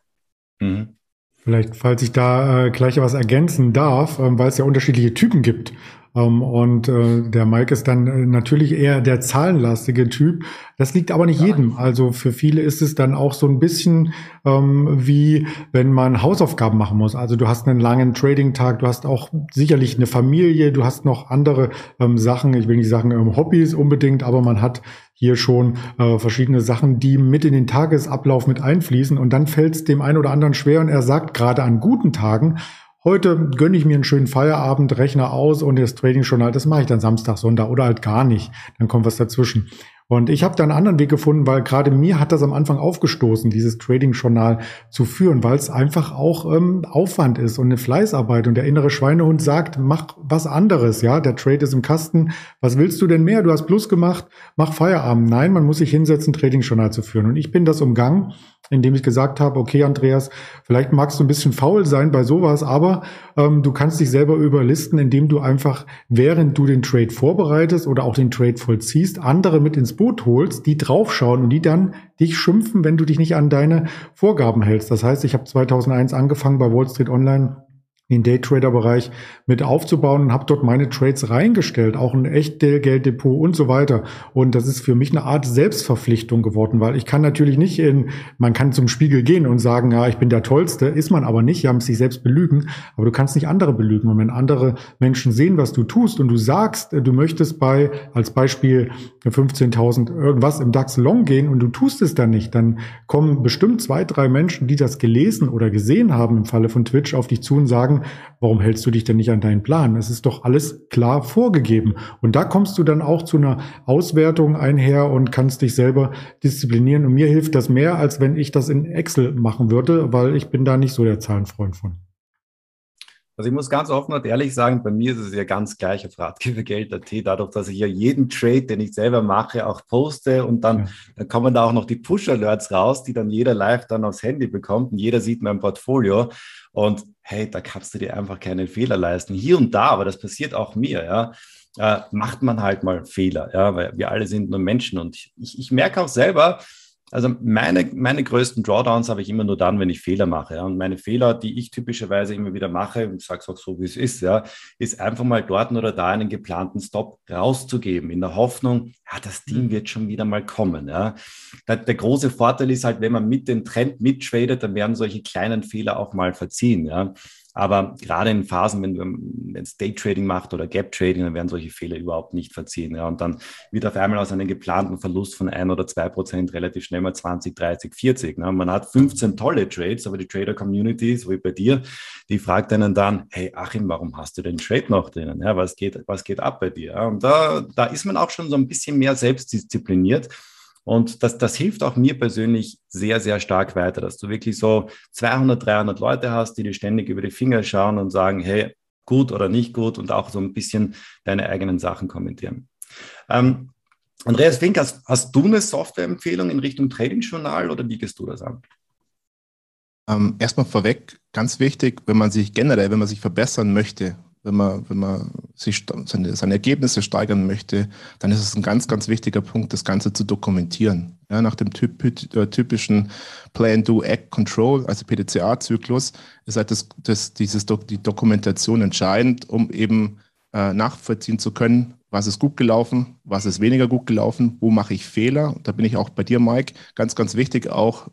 Mhm. Vielleicht, falls ich da äh, gleich was ergänzen darf, äh, weil es ja unterschiedliche Typen gibt. Ähm, und äh, der Mike ist dann äh, natürlich eher der zahlenlastige Typ. Das liegt aber nicht jedem. Also für viele ist es dann auch so ein bisschen ähm, wie wenn man Hausaufgaben machen muss. Also du hast einen langen Trading-Tag, du hast auch sicherlich eine Familie, du hast noch andere ähm, Sachen, ich will nicht sagen ähm, Hobbys unbedingt, aber man hat hier schon äh, verschiedene Sachen, die mit in den Tagesablauf mit einfließen und dann fällt es dem einen oder anderen schwer und er sagt gerade an guten Tagen, Heute gönne ich mir einen schönen Feierabend, Rechner aus und das Trading-Journal, das mache ich dann Samstag, Sonntag oder halt gar nicht. Dann kommt was dazwischen. Und ich habe da einen anderen Weg gefunden, weil gerade mir hat das am Anfang aufgestoßen, dieses Trading-Journal zu führen, weil es einfach auch ähm, Aufwand ist und eine Fleißarbeit. Und der innere Schweinehund sagt, mach was anderes, ja, der Trade ist im Kasten. Was willst du denn mehr? Du hast Plus gemacht, mach Feierabend. Nein, man muss sich hinsetzen, Trading-Journal zu führen. Und ich bin das umgangen, indem ich gesagt habe, okay, Andreas, vielleicht magst du ein bisschen faul sein bei sowas, aber ähm, du kannst dich selber überlisten, indem du einfach, während du den Trade vorbereitest oder auch den Trade vollziehst, andere mit ins Boot holst, die draufschauen und die dann dich schimpfen, wenn du dich nicht an deine Vorgaben hältst. Das heißt, ich habe 2001 angefangen bei Wall Street Online den Daytrader-Bereich mit aufzubauen und habe dort meine Trades reingestellt, auch ein Echtgelddepot und so weiter. Und das ist für mich eine Art Selbstverpflichtung geworden, weil ich kann natürlich nicht in, man kann zum Spiegel gehen und sagen, ja, ich bin der Tollste, ist man aber nicht, ja, muss sich selbst belügen, aber du kannst nicht andere belügen. Und wenn andere Menschen sehen, was du tust und du sagst, du möchtest bei, als Beispiel 15.000 irgendwas im DAX Long gehen und du tust es dann nicht, dann kommen bestimmt zwei, drei Menschen, die das gelesen oder gesehen haben im Falle von Twitch auf dich zu und sagen, sagen, warum hältst du dich denn nicht an deinen Plan? Es ist doch alles klar vorgegeben. Und da kommst du dann auch zu einer Auswertung einher und kannst dich selber disziplinieren. Und mir hilft das mehr, als wenn ich das in Excel machen würde, weil ich bin da nicht so der Zahlenfreund von. Also ich muss ganz offen und ehrlich sagen, bei mir ist es ja ganz gleich auf Ratgebergeld.at, dadurch, dass ich ja jeden Trade, den ich selber mache, auch poste und dann, ja. dann kommen da auch noch die Push-Alerts raus, die dann jeder live dann aufs Handy bekommt und jeder sieht mein Portfolio und hey, da kannst du dir einfach keine Fehler leisten. Hier und da, aber das passiert auch mir, ja, äh, macht man halt mal Fehler, ja, weil wir alle sind nur Menschen und ich, ich merke auch selber, Also meine, meine größten Drawdowns habe ich immer nur dann, wenn ich Fehler mache. Ja. Und meine Fehler, die ich typischerweise immer wieder mache, und ich sage es auch so, wie es ist, ja, ist einfach mal dort oder da einen geplanten Stop rauszugeben, in der Hoffnung, ja, das Ding mhm. wird schon wieder mal kommen. Ja. Der, der große Vorteil ist halt, wenn man mit dem Trend mittradet, dann werden solche kleinen Fehler auch mal verziehen. Ja. Aber gerade in Phasen, wenn du es Day-Trading macht oder Gap-Trading, dann werden solche Fehler überhaupt nicht verziehen. Ja. Und dann wird auf einmal aus einem geplanten Verlust von ein oder zwei Prozent relativ schnell mal 20, 30, 40. Ne. Man hat 15 tolle Trades, aber die Trader-Community, so wie bei dir, die fragt einen dann, hey Achim, warum hast du den Trade noch drinnen? Ja, was, geht, was geht ab bei dir? Und da, da ist man auch schon so ein bisschen mehr selbstdiszipliniert. Und das, das hilft auch mir persönlich sehr, sehr stark weiter, dass du wirklich so 200, 300 Leute hast, die dir ständig über die Finger schauen und sagen, hey, gut oder nicht gut und auch so ein bisschen deine eigenen Sachen kommentieren. Ähm, Andreas Fink, hast, hast du eine Softwareempfehlung in Richtung Trading-Journal oder wie gehst du das an? Ähm, erstmal vorweg, ganz wichtig, wenn man sich generell, wenn man sich verbessern möchte, wenn man, wenn man sich seine, seine Ergebnisse steigern möchte, dann ist es ein ganz, ganz wichtiger Punkt, das Ganze zu dokumentieren. Ja, nach dem äh, typischen Plan, Do, Act, Control, also PDCA-Zyklus, ist halt das, das, dieses, die Dokumentation entscheidend, um eben äh, nachvollziehen zu können, was ist gut gelaufen, was ist weniger gut gelaufen, wo mache ich Fehler. Da bin ich auch bei dir, Mike. Ganz, ganz wichtig auch,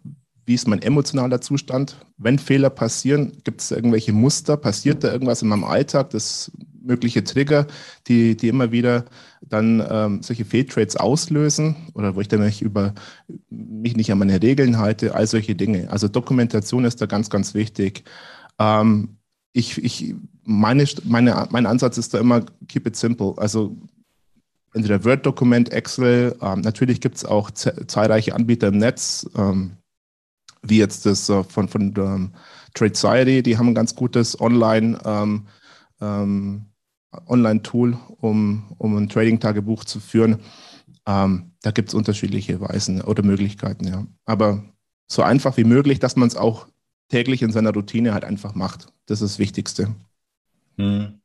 wie ist mein emotionaler Zustand? Wenn Fehler passieren, gibt es irgendwelche Muster? Passiert da irgendwas in meinem Alltag, das mögliche Trigger, die, die immer wieder dann ähm, solche Fehltrades auslösen oder wo ich dann mich über mich nicht an meine Regeln halte, all solche Dinge. Also Dokumentation ist da ganz, ganz wichtig. Ähm, ich, ich, meine, meine, mein Ansatz ist da immer keep it simple. Also entweder Word-Dokument, Excel, ähm, natürlich gibt es auch zahlreiche Anbieter im Netz. Ähm, wie jetzt das äh, von, von ähm, Trade Society, die haben ein ganz gutes Online, ähm, ähm, Online-Tool, um, um ein Trading-Tagebuch zu führen. Ähm, da gibt es unterschiedliche Weisen oder Möglichkeiten, ja. Aber so einfach wie möglich, dass man es auch täglich in seiner Routine halt einfach macht. Das ist das Wichtigste. Hm.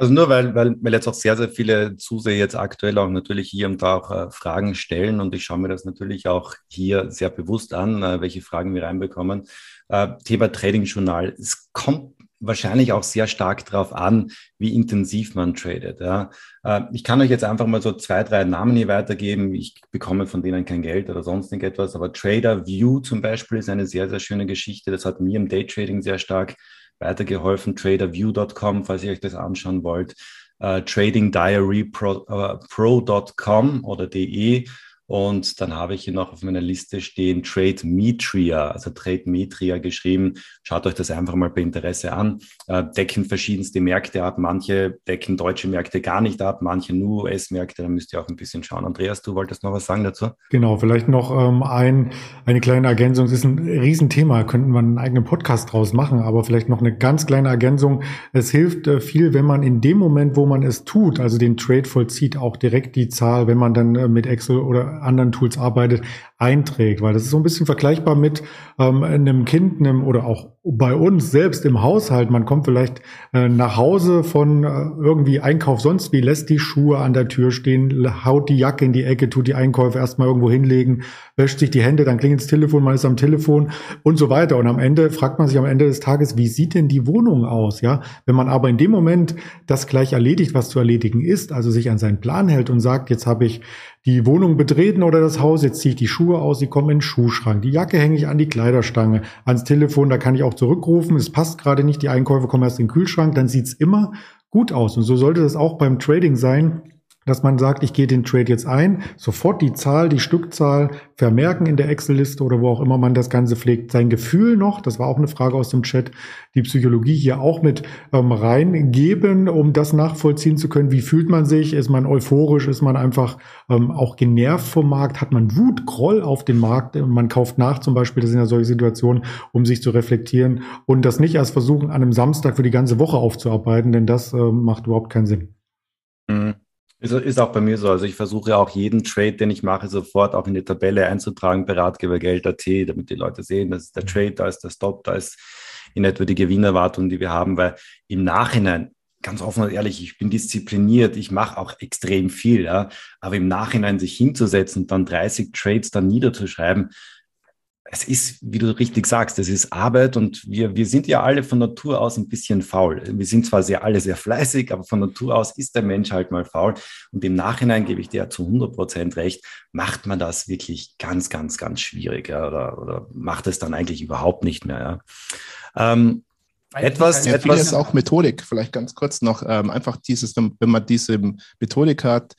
Also nur weil, weil, weil jetzt auch sehr, sehr viele Zuseher jetzt aktuell auch natürlich hier und da auch äh, Fragen stellen und ich schaue mir das natürlich auch hier sehr bewusst an, äh, welche Fragen wir reinbekommen. Äh, Thema Trading-Journal. Es kommt wahrscheinlich auch sehr stark darauf an, wie intensiv man tradet. Ja. Äh, ich kann euch jetzt einfach mal so zwei, drei Namen hier weitergeben. Ich bekomme von denen kein Geld oder sonst irgendetwas, aber Trader View zum Beispiel ist eine sehr, sehr schöne Geschichte. Das hat mir im Daytrading sehr stark weitergeholfen. Traderview.com, falls ihr euch das anschauen wollt. Uh, tradingdiarypro.com uh, oder de und dann habe ich hier noch auf meiner Liste stehen Trade Metria, also Trade Metria geschrieben. Schaut euch das einfach mal bei Interesse an. Äh, decken verschiedenste Märkte ab. Manche decken deutsche Märkte gar nicht ab, manche nur US-Märkte. Da müsst ihr auch ein bisschen schauen. Andreas, du wolltest noch was sagen dazu? Genau, vielleicht noch ähm, ein, eine kleine Ergänzung. Es ist ein Riesenthema, könnten wir einen eigenen Podcast draus machen, aber vielleicht noch eine ganz kleine Ergänzung. Es hilft äh, viel, wenn man in dem Moment, wo man es tut, also den Trade vollzieht, auch direkt die Zahl, wenn man dann äh, mit Excel oder anderen Tools arbeitet, einträgt, weil das ist so ein bisschen vergleichbar mit ähm, einem Kind einem, oder auch bei uns selbst im Haushalt. Man kommt vielleicht äh, nach Hause von äh, irgendwie Einkauf sonst wie, lässt die Schuhe an der Tür stehen, haut die Jacke in die Ecke, tut die Einkäufe erstmal irgendwo hinlegen, wäscht sich die Hände, dann klingelt das Telefon, man ist am Telefon und so weiter. Und am Ende fragt man sich am Ende des Tages, wie sieht denn die Wohnung aus? Ja, wenn man aber in dem Moment das gleich erledigt, was zu erledigen ist, also sich an seinen Plan hält und sagt, jetzt habe ich die Wohnung betreten oder das Haus, jetzt ziehe ich die Schuhe aus, sie kommen in den Schuhschrank. Die Jacke hänge ich an die Kleiderstange, ans Telefon, da kann ich auch zurückrufen, es passt gerade nicht, die Einkäufe kommen erst in den Kühlschrank, dann sieht's immer gut aus. Und so sollte das auch beim Trading sein dass man sagt, ich gehe den Trade jetzt ein, sofort die Zahl, die Stückzahl vermerken in der Excel-Liste oder wo auch immer man das Ganze pflegt. Sein Gefühl noch, das war auch eine Frage aus dem Chat, die Psychologie hier auch mit ähm, reingeben, um das nachvollziehen zu können. Wie fühlt man sich? Ist man euphorisch? Ist man einfach ähm, auch genervt vom Markt? Hat man Wut, Groll auf den Markt? Man kauft nach zum Beispiel, das sind ja solche Situationen, um sich zu reflektieren und das nicht erst versuchen, an einem Samstag für die ganze Woche aufzuarbeiten, denn das äh, macht überhaupt keinen Sinn. Mhm. Ist, ist auch bei mir so. Also ich versuche auch jeden Trade, den ich mache, sofort auch in die Tabelle einzutragen bei Ratgebergeld.at, damit die Leute sehen, das ist der. Trade, da ist der Stop, da ist in etwa die Gewinnerwartung, die wir haben, weil im Nachhinein ganz offen und ehrlich, ich bin diszipliniert, ich mache auch extrem viel, ja. Aber im Nachhinein sich hinzusetzen, dann 30 Trades dann niederzuschreiben, es ist, wie du richtig sagst, es ist Arbeit und wir, wir sind ja alle von Natur aus ein bisschen faul. Wir sind zwar sehr, alle sehr fleißig, aber von Natur aus ist der Mensch halt mal faul. Und im Nachhinein gebe ich dir zu 100 Prozent recht, macht man das wirklich ganz, ganz, ganz schwierig ja, oder, oder macht es dann eigentlich überhaupt nicht mehr. Ja. Ähm, etwas, ja, etwas ist auch Methodik, vielleicht ganz kurz noch, ähm, einfach dieses, wenn, wenn, man diese Methodik hat,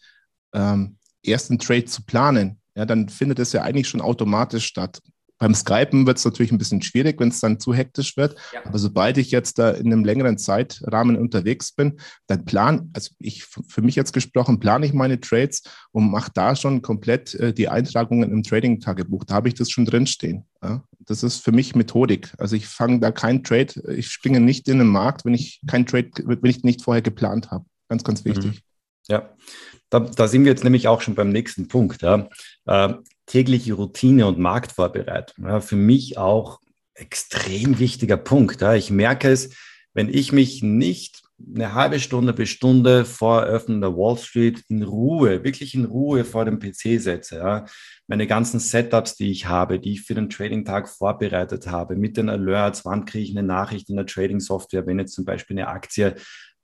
ähm, ersten Trade zu planen, ja, dann findet es ja eigentlich schon automatisch statt. Beim Skypen wird es natürlich ein bisschen schwierig, wenn es dann zu hektisch wird. Ja. Aber sobald ich jetzt da in einem längeren Zeitrahmen unterwegs bin, dann plan, also ich für mich jetzt gesprochen, plane ich meine Trades und mache da schon komplett äh, die Eintragungen im Trading-Tagebuch. Da habe ich das schon drinstehen. Ja? Das ist für mich Methodik. Also ich fange da kein Trade, ich springe nicht in den Markt, wenn ich kein Trade, wenn ich nicht vorher geplant habe. Ganz, ganz mhm. wichtig. Ja, da, da, sind wir jetzt nämlich auch schon beim nächsten Punkt. Ja. Äh, tägliche Routine und Marktvorbereitung. Ja, für mich auch extrem wichtiger Punkt. Ja. Ich merke es, wenn ich mich nicht eine halbe Stunde bis Stunde vor Eröffnen der Wall Street in Ruhe, wirklich in Ruhe vor dem PC setze. Ja. Meine ganzen Setups, die ich habe, die ich für den Trading-Tag vorbereitet habe, mit den Alerts, wann kriege ich eine Nachricht in der Trading-Software, wenn jetzt zum Beispiel eine Aktie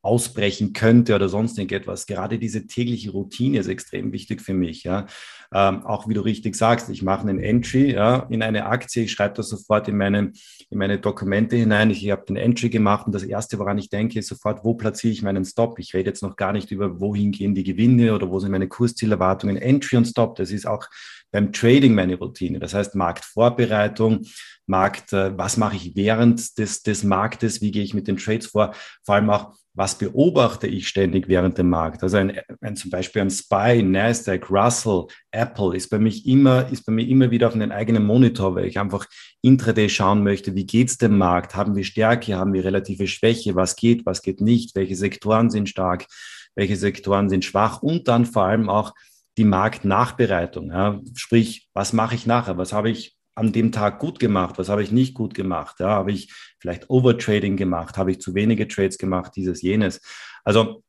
ausbrechen könnte oder sonst irgendetwas. Gerade diese tägliche Routine ist extrem wichtig für mich. Ja. Ähm, auch wie du richtig sagst, ich mache einen Entry ja, in eine Aktie, ich schreibe das sofort in meine, in meine Dokumente hinein. Ich habe den Entry gemacht und das Erste, woran ich denke, ist sofort, wo platziere ich meinen Stop? Ich rede jetzt noch gar nicht über, wohin gehen die Gewinne oder wo sind meine Kurszielerwartungen. Entry und Stop, das ist auch beim Trading meine Routine. Das heißt Marktvorbereitung, Markt, äh, was mache ich während des, des Marktes, wie gehe ich mit den Trades vor, vor allem auch, was beobachte ich ständig während dem Markt? Also ein, ein, zum Beispiel ein SPY, Nasdaq, Russell, Apple ist bei mich immer, ist bei mir immer wieder auf einen eigenen Monitor, weil ich einfach intraday schauen möchte, wie geht's dem Markt? Haben wir Stärke? Haben wir relative Schwäche? Was geht? Was geht nicht? Welche Sektoren sind stark? Welche Sektoren sind schwach? Und dann vor allem auch die Marktnachbereitung. Ja? Sprich, was mache ich nachher? Was habe ich an dem Tag gut gemacht? Was habe ich nicht gut gemacht? Ja, habe ich vielleicht Overtrading gemacht? Habe ich zu wenige Trades gemacht? Dieses, jenes. Also,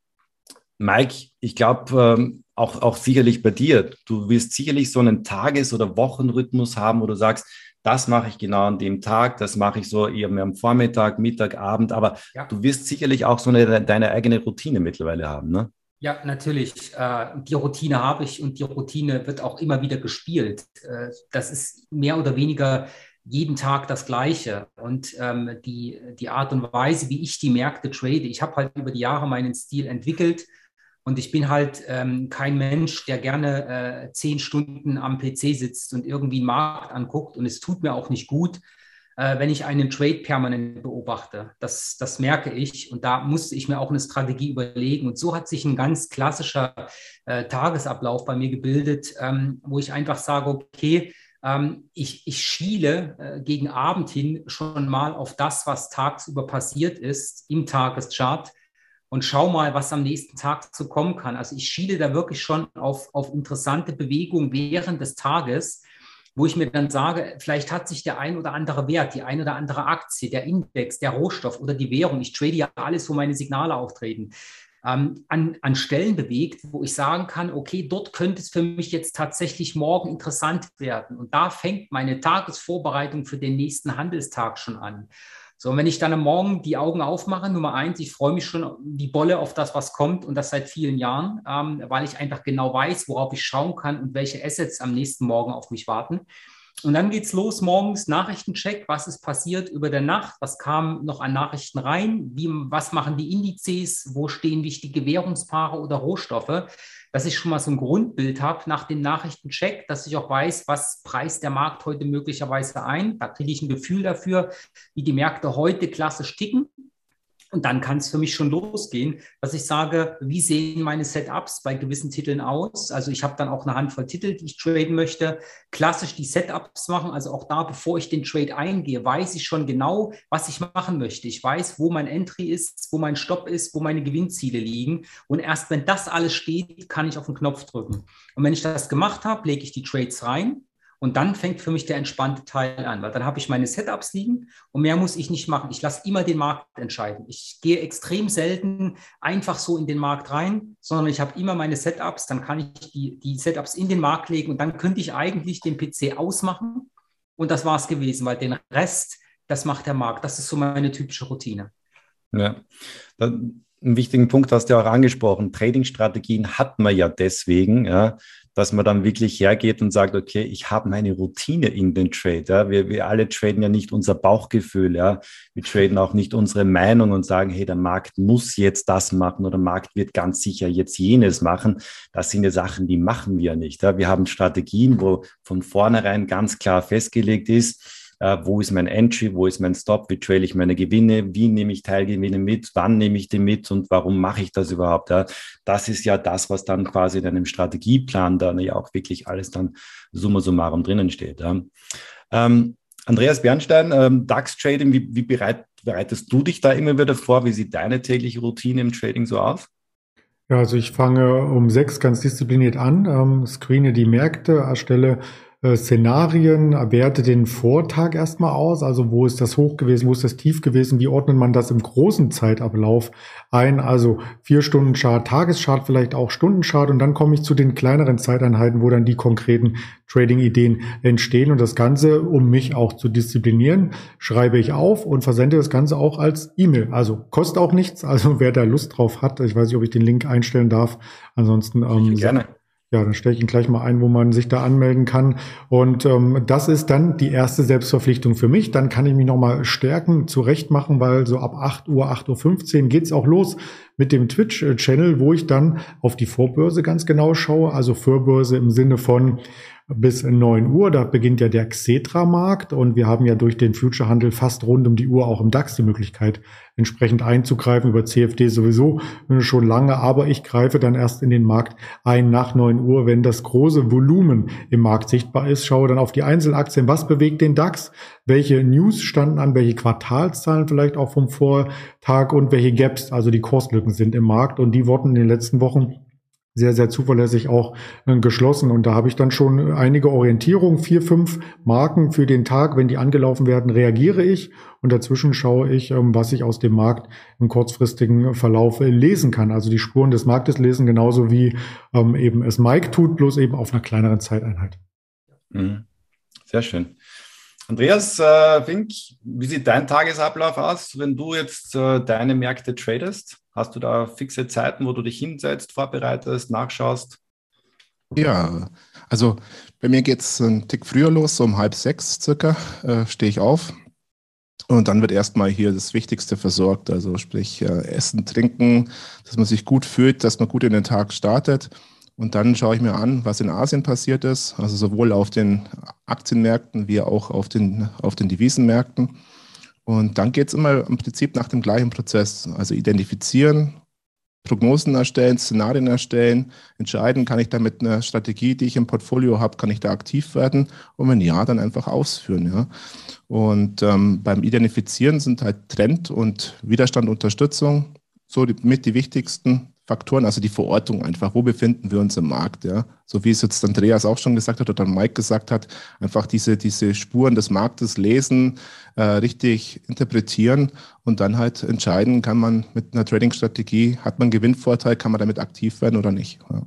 Mike, ich glaube, ähm, auch, auch sicherlich bei dir, du wirst sicherlich so einen Tages- oder Wochenrhythmus haben, wo du sagst, das mache ich genau an dem Tag, das mache ich so eher mehr am Vormittag, Mittag, Abend, aber ja. du wirst sicherlich auch so eine, deine eigene Routine mittlerweile haben, ne? Ja, natürlich. Äh, die Routine habe ich und die Routine wird auch immer wieder gespielt. Äh, das ist mehr oder weniger jeden Tag das Gleiche. Und ähm, die, die Art und Weise, wie ich die Märkte trade, ich habe halt über die Jahre meinen Stil entwickelt und ich bin halt ähm, kein Mensch, der gerne äh, zehn Stunden am PC sitzt und irgendwie einen Markt anguckt und es tut mir auch nicht gut, äh, wenn ich einen Trade permanent beobachte. Das, das merke ich und da musste ich mir auch eine Strategie überlegen. Und so hat sich ein ganz klassischer äh, Tagesablauf bei mir gebildet, ähm, wo ich einfach sage, okay, ich, ich schiele äh, gegen Abend hin schon mal auf das, was tagsüber passiert ist im Tageschart und schau mal, was am nächsten Tag zu kommen kann. Also ich schiele da wirklich schon auf, auf interessante Bewegungen während des Tages wo ich mir dann sage, vielleicht hat sich der ein oder andere Wert, die ein oder andere Aktie, der Index, der Rohstoff oder die Währung, ich trade ja alles, wo meine Signale auftreten, ähm, an, an Stellen bewegt, wo ich sagen kann, okay, dort könnte es für mich jetzt tatsächlich morgen interessant werden. Und da fängt meine Tagesvorbereitung für den nächsten Handelstag schon an. So, und wenn ich dann am Morgen die Augen aufmache, Nummer eins, ich freue mich schon die Bolle auf das, was kommt und das seit vielen Jahren, ähm, weil ich einfach genau weiß, worauf ich schauen kann und welche Assets am nächsten Morgen auf mich warten. Und dann geht's los morgens, Nachrichtencheck, was ist passiert über der Nacht, was kam noch an Nachrichten rein, wie, was machen die Indizes, wo stehen wichtige Währungspaare oder Rohstoffe dass ich schon mal so ein Grundbild habe nach dem Nachrichtencheck, dass ich auch weiß, was preist der Markt heute möglicherweise ein. Da kriege ich ein Gefühl dafür, wie die Märkte heute klassisch ticken. Und dann kann es für mich schon losgehen, dass ich sage, wie sehen meine Setups bei gewissen Titeln aus? Also ich habe dann auch eine Handvoll Titel, die ich traden möchte. Klassisch die Setups machen, also auch da, bevor ich den Trade eingehe, weiß ich schon genau, was ich machen möchte. Ich weiß, wo mein Entry ist, wo mein Stopp ist, wo meine Gewinnziele liegen. Und erst wenn das alles steht, kann ich auf den Knopf drücken. Und wenn ich das gemacht habe, lege ich die Trades rein Und dann fängt für mich der entspannte Teil an, weil dann habe ich meine Setups liegen und mehr muss ich nicht machen. Ich lasse immer den Markt entscheiden. Ich gehe extrem selten einfach so in den Markt rein, sondern ich habe immer meine Setups. Dann kann ich die, die Setups in den Markt legen und dann könnte ich eigentlich den PC ausmachen. Und das war es gewesen, weil den Rest, das macht der Markt. Das ist so meine typische Routine. Ja, einen wichtigen Punkt hast du ja auch angesprochen. Trading-Strategien hat man ja deswegen, ja, dass man dann wirklich hergeht und sagt, okay, ich habe meine Routine in den Trade. Ja. Wir, wir alle traden ja nicht unser Bauchgefühl, ja. Wir traden auch nicht unsere Meinung und sagen, hey, der Markt muss jetzt das machen oder der Markt wird ganz sicher jetzt jenes machen. Das sind ja Sachen, die machen wir nicht. Ja. Wir haben Strategien, wo von vornherein ganz klar festgelegt ist, äh, wo ist mein Entry, wo ist mein Stop, wie trail ich meine Gewinne, wie nehme ich Teilgewinne mit, wann nehme ich die mit und warum mache ich das überhaupt. Ja? Das ist ja das, was dann quasi in einem Strategieplan dann ja auch wirklich alles dann summa summarum drinnen steht. Ja? Ähm, Andreas Bernstein, ähm, DAX-Trading, wie, wie bereit, bereitest du dich da immer wieder vor? Wie sieht deine tägliche Routine im Trading so aus? Ja, also ich fange um sechs ganz diszipliniert an, ähm, screene die Märkte, erstelle Szenarien, werte den Vortag erstmal aus, also wo ist das hoch gewesen, wo ist das tief gewesen, wie ordnet man das im großen Zeitablauf ein, also vier Stunden Chart, Tageschart, vielleicht auch Stundenchart. Und dann komme ich zu den kleineren Zeiteinheiten, wo dann die konkreten Trading-Ideen entstehen und das Ganze, um mich auch zu disziplinieren, schreibe ich auf und versende das Ganze auch als E-Mail, also kostet auch nichts, also wer da Lust drauf hat, ich weiß nicht, ob ich den Link einstellen darf, ansonsten ähm, gerne. Ja, dann stelle ich ihn gleich mal ein, wo man sich da anmelden kann. Und ähm, das ist dann die erste Selbstverpflichtung für mich. Dann kann ich mich nochmal stärken, zurecht machen, weil so ab 8 Uhr, 8.15 Uhr geht's auch los mit dem Twitch-Channel, wo ich dann auf die Vorbörse ganz genau schaue. Also Vorbörse im Sinne von bis 9 Uhr. Da beginnt ja der Xetra-Markt und wir haben ja durch den Future-Handel fast rund um die Uhr auch im DAX die Möglichkeit, entsprechend einzugreifen. Über CFD sowieso schon lange, aber ich greife dann erst in den Markt ein nach 9 Uhr, wenn das große Volumen im Markt sichtbar ist. Schaue dann auf die Einzelaktien. Was bewegt den DAX? Welche News standen an? Welche Quartalszahlen vielleicht auch vom Vortag und welche Gaps, also die Kurslücken sind im Markt? Und die wurden in den letzten Wochen sehr, sehr zuverlässig auch äh, geschlossen. Und da habe ich dann schon einige Orientierungen, vier, fünf Marken für den Tag. Wenn die angelaufen werden, reagiere ich und dazwischen schaue ich, ähm, was ich aus dem Markt im kurzfristigen Verlauf lesen kann. Also die Spuren des Marktes lesen, genauso wie ähm, eben es Mike tut, bloß eben auf einer kleineren Zeiteinheit. Mhm. Sehr schön. Andreas äh, Fink, wie sieht dein Tagesablauf aus, wenn du jetzt äh, deine Märkte tradest? Hast du da fixe Zeiten, wo du dich hinsetzt, vorbereitest, nachschaust? Ja, also bei mir geht es einen Tick früher los, so um halb sechs circa äh, stehe ich auf. Und dann wird erstmal hier das Wichtigste versorgt, also sprich äh, Essen, Trinken, dass man sich gut fühlt, dass man gut in den Tag startet. Und dann schaue ich mir an, was in Asien passiert ist, also sowohl auf den Aktienmärkten wie auch auf den, auf den Devisenmärkten. Und dann geht es immer im Prinzip nach dem gleichen Prozess. Also identifizieren, Prognosen erstellen, Szenarien erstellen, entscheiden, kann ich da mit einer Strategie, die ich im Portfolio habe, kann ich da aktiv werden und wenn ja, dann einfach ausführen. Ja. Und ähm, beim Identifizieren sind halt Trend und Widerstand, Unterstützung so die, mit die wichtigsten Faktoren, also die Verortung einfach, wo befinden wir uns im Markt, ja. So wie es jetzt Andreas auch schon gesagt hat oder Mike gesagt hat, einfach diese, diese Spuren des Marktes lesen, äh, richtig interpretieren und dann halt entscheiden, kann man mit einer Trading-Strategie, hat man Gewinnvorteil, kann man damit aktiv werden oder nicht. Ja.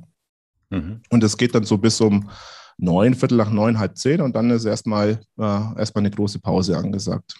Mhm. Und es geht dann so bis um neun, Viertel nach neun, halb zehn und dann ist erstmal äh, erstmal eine große Pause angesagt.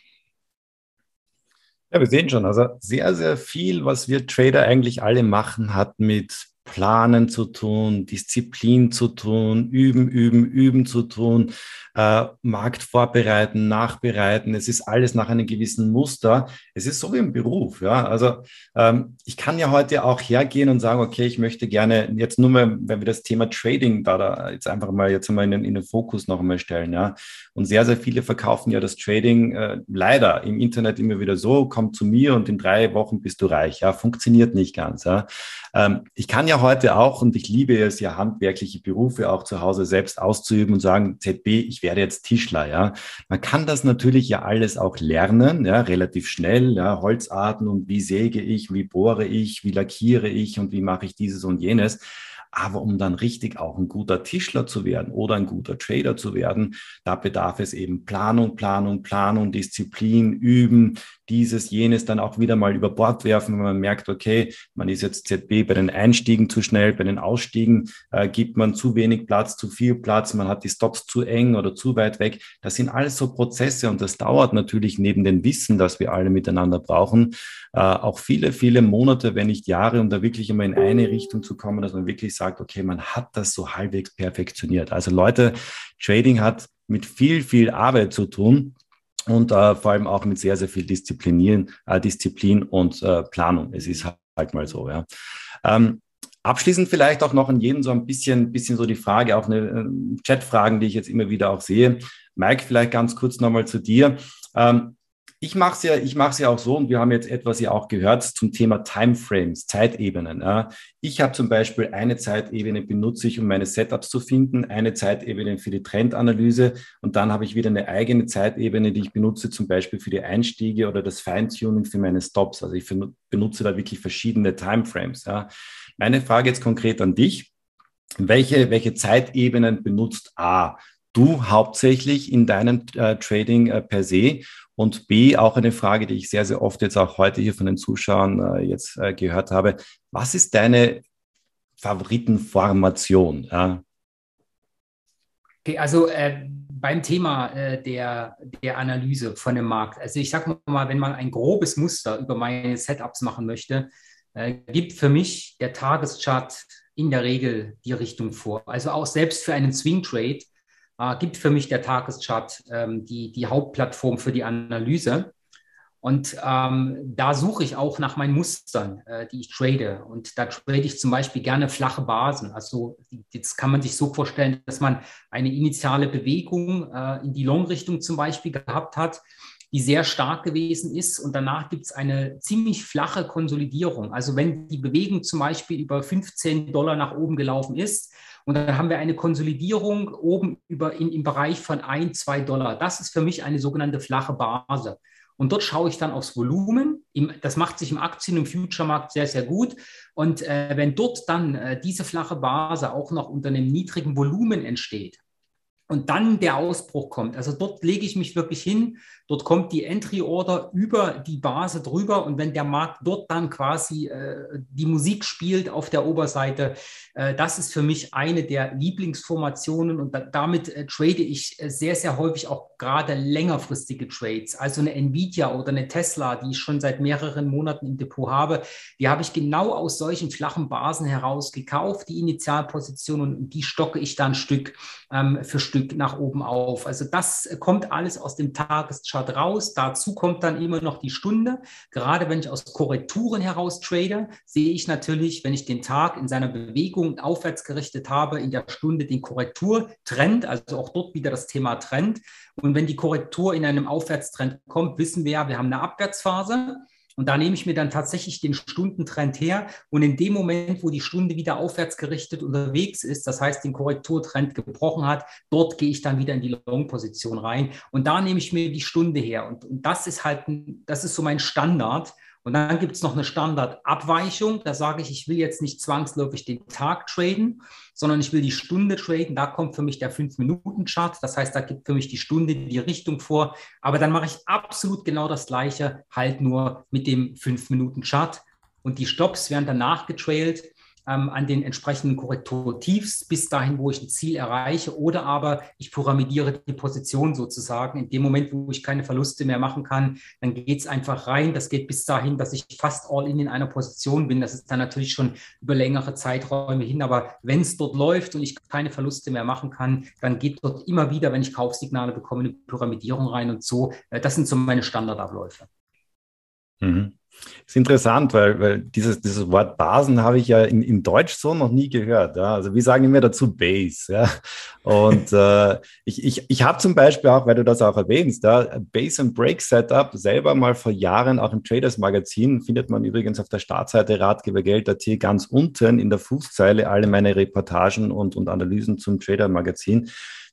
Ja, wir sehen schon, also sehr, sehr viel, was wir Trader eigentlich alle machen, hat mit Planen zu tun, Disziplin zu tun, üben, üben, üben zu tun, äh, Markt vorbereiten, nachbereiten. Es ist alles nach einem gewissen Muster. Es ist so wie im Beruf. Ja, also ähm, ich kann ja heute auch hergehen und sagen, okay, ich möchte gerne jetzt nur mal, wenn wir das Thema Trading da, da jetzt einfach mal jetzt mal in den, in den Fokus noch einmal stellen. Ja, und sehr, sehr viele verkaufen ja das Trading äh, leider im Internet immer wieder so, komm zu mir und in drei Wochen bist du reich. Ja, funktioniert nicht ganz. Ja. Ähm, ich kann ja heute auch, und ich liebe es ja, handwerkliche Berufe auch zu Hause selbst auszuüben und sagen, ZB, ich werde jetzt Tischler, ja. Man kann das natürlich ja alles auch lernen, ja, relativ schnell, ja, Holzarten und wie säge ich, wie bohre ich, wie lackiere ich und wie mache ich dieses und jenes. Aber um dann richtig auch ein guter Tischler zu werden oder ein guter Trader zu werden, da bedarf es eben Planung, Planung, Planung, Disziplin, Üben, dieses, jenes dann auch wieder mal über Bord werfen, wenn man merkt, okay, man ist jetzt ZB bei den Einstiegen zu schnell, bei den Ausstiegen äh, gibt man zu wenig Platz, zu viel Platz, man hat die Stops zu eng oder zu weit weg. Das sind alles so Prozesse und das dauert natürlich neben dem Wissen, das wir alle miteinander brauchen, äh, auch viele, viele Monate, wenn nicht Jahre, um da wirklich immer in eine Richtung zu kommen, dass man wirklich sagt, okay, man hat das so halbwegs perfektioniert. Also Leute, Trading hat mit viel, viel Arbeit zu tun und äh, vor allem auch mit sehr, sehr viel Disziplinieren, äh, Disziplin und äh, Planung. Es ist halt mal so, ja. Ähm, abschließend vielleicht auch noch an jeden so ein bisschen, bisschen so die Frage, auch eine äh, Chatfragen, die ich jetzt immer wieder auch sehe. Mike, vielleicht ganz kurz nochmal zu dir. Ähm, ich mache es ja, ich mache es ja auch so und wir haben jetzt etwas ja auch gehört zum Thema Timeframes, Zeitebenen. Ich habe zum Beispiel eine Zeitebene benutze ich, um meine Setups zu finden, eine Zeitebene für die Trendanalyse und dann habe ich wieder eine eigene Zeitebene, die ich benutze zum Beispiel für die Einstiege oder das Feintuning für meine Stops. Also ich benutze da wirklich verschiedene Timeframes. Ja. Meine Frage jetzt konkret an dich. Welche, welche Zeitebenen benutzt A? du hauptsächlich in deinem äh, Trading äh, per se und B, auch eine Frage, die ich sehr, sehr oft jetzt auch heute hier von den Zuschauern äh, jetzt äh, gehört habe. Was ist deine Favoritenformation? Ja? Okay, also äh, beim Thema äh, der, der Analyse von dem Markt. Also ich sage mal, wenn man ein grobes Muster über meine Setups machen möchte, äh, gibt für mich der Tageschart in der Regel die Richtung vor. Also auch selbst für einen Swing Trade äh, gibt für mich der Tageschart ähm, die, die Hauptplattform für die Analyse. Und ähm, da suche ich auch nach meinen Mustern, äh, die ich trade. Und da trade ich zum Beispiel gerne flache Basen. Also jetzt kann man sich so vorstellen, dass man eine initiale Bewegung äh, in die Long-Richtung zum Beispiel gehabt hat, die sehr stark gewesen ist. Und danach gibt es eine ziemlich flache Konsolidierung. Also wenn die Bewegung zum Beispiel über 15 Dollar nach oben gelaufen ist, und dann haben wir eine Konsolidierung oben über in, im Bereich von 1, 2 Dollar. Das ist für mich eine sogenannte flache Base. Und dort schaue ich dann aufs Volumen. Das macht sich im Aktien- und Future-Markt sehr, sehr gut. Und äh, wenn dort dann äh, diese flache Base auch noch unter einem niedrigen Volumen entsteht, und dann der Ausbruch kommt. Also dort lege ich mich wirklich hin, dort kommt die Entry Order über die Base drüber und wenn der Markt dort dann quasi äh, die Musik spielt auf der Oberseite, äh, das ist für mich eine der Lieblingsformationen und da, damit äh, trade ich äh, sehr, sehr häufig auch gerade längerfristige Trades. Also eine Nvidia oder eine Tesla, die ich schon seit mehreren Monaten im Depot habe, die habe ich genau aus solchen flachen Basen heraus gekauft, die Initialpositionen und die stocke ich dann Stück ähm, für Stück nach oben auf. Also das kommt alles aus dem Tageschart raus. Dazu kommt dann immer noch die Stunde. Gerade wenn ich aus Korrekturen heraus trade, sehe ich natürlich, wenn ich den Tag in seiner Bewegung aufwärts gerichtet habe, in der Stunde den Korrekturtrend, also auch dort wieder das Thema Trend. Und wenn die Korrektur in einem Aufwärtstrend kommt, wissen wir ja, wir haben eine Abwärtsphase. Und da nehme ich mir dann tatsächlich den Stundentrend her. Und in dem Moment, wo die Stunde wieder aufwärts gerichtet unterwegs ist, das heißt den Korrekturtrend gebrochen hat, dort gehe ich dann wieder in die Long-Position rein. Und da nehme ich mir die Stunde her. Und, und das ist halt, das ist so mein Standard. Und dann gibt es noch eine Standardabweichung. Da sage ich, ich will jetzt nicht zwangsläufig den Tag traden, sondern ich will die Stunde traden. Da kommt für mich der 5-Minuten-Chart. Das heißt, da gibt für mich die Stunde die Richtung vor. Aber dann mache ich absolut genau das Gleiche, halt nur mit dem 5-Minuten-Chart. Und die Stops werden danach getrailt ähm, an den entsprechenden Korrekturtiefs bis dahin, wo ich ein Ziel erreiche. Oder aber ich pyramidiere die Position sozusagen. In dem Moment, wo ich keine Verluste mehr machen kann, dann geht es einfach rein. Das geht bis dahin, dass ich fast all in in einer Position bin. Das ist dann natürlich schon über längere Zeiträume hin. Aber wenn es dort läuft und ich keine Verluste mehr machen kann, dann geht dort immer wieder, wenn ich Kaufsignale bekomme, eine Pyramidierung rein und so. Äh, das sind so meine Standardabläufe. Mhm. Ist interessant, weil, weil dieses, dieses Wort Basen habe ich ja in, in Deutsch so noch nie gehört. Ja? Also wir sagen immer dazu Base. Ja? Und äh, ich, ich, ich habe zum Beispiel auch, weil du das auch erwähnst, ja, Base and Break Setup selber mal vor Jahren auch im Traders Magazin, findet man übrigens auf der Startseite Ratgebergeld.at ganz unten in der Fußzeile alle meine Reportagen und, und Analysen zum Trader Magazin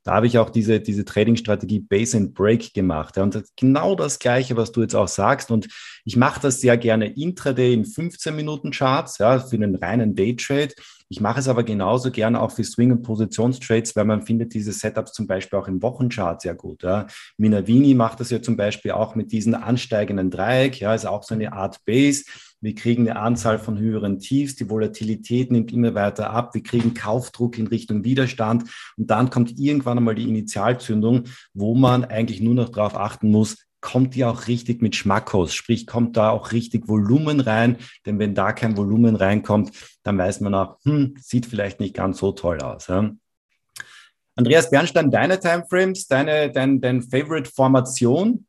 da habe ich auch diese, diese Trading-Strategie Base and Break gemacht. Ja, und das genau das Gleiche, was du jetzt auch sagst. Und ich mache das sehr gerne intraday in 15 Minuten Charts, ja, für einen reinen Daytrade. Ich mache es aber genauso gerne auch für Swing- und Positionstrades, weil man findet diese Setups zum Beispiel auch im Wochenchart sehr gut. Ja. Minavini macht das ja zum Beispiel auch mit diesem ansteigenden Dreieck, ja, ist auch so eine Art Base. Wir kriegen eine Anzahl von höheren Tiefs, die Volatilität nimmt immer weiter ab, wir kriegen Kaufdruck in Richtung Widerstand und dann kommt irgendwann einmal die Initialzündung, wo man eigentlich nur noch darauf achten muss, kommt die auch richtig mit Schmackos, sprich kommt da auch richtig Volumen rein, denn wenn da kein Volumen reinkommt, dann weiß man auch, hm, sieht vielleicht nicht ganz so toll aus. Ja? Andreas Bernstein, deine Timeframes, deine, dein, dein Favorite-Formation,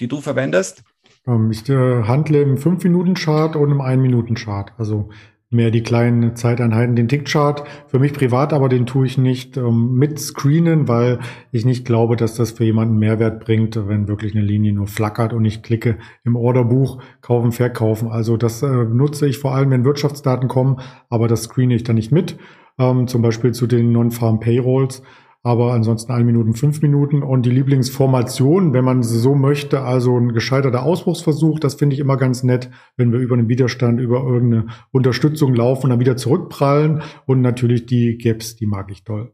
die du verwendest? Ähm, ich handle im 5-Minuten-Chart und im 1-Minuten-Chart. Also mehr die kleinen Zeiteinheiten. Den Tick-Chart für mich privat, aber den tue ich nicht ähm, mit screenen, weil ich nicht glaube, dass das für jemanden Mehrwert bringt, wenn wirklich eine Linie nur flackert und ich klicke im Orderbuch kaufen, verkaufen. Also das äh, nutze ich vor allem, wenn Wirtschaftsdaten kommen, aber das screene ich dann nicht mit. Ähm, zum Beispiel zu den Non-Farm Payrolls aber ansonsten ein Minuten, fünf Minuten. Und die Lieblingsformation, wenn man so möchte, also ein gescheiterter Ausbruchsversuch, das finde ich immer ganz nett, wenn wir über einen Widerstand, über irgendeine Unterstützung laufen und dann wieder zurückprallen. Und natürlich die Gaps, die mag ich toll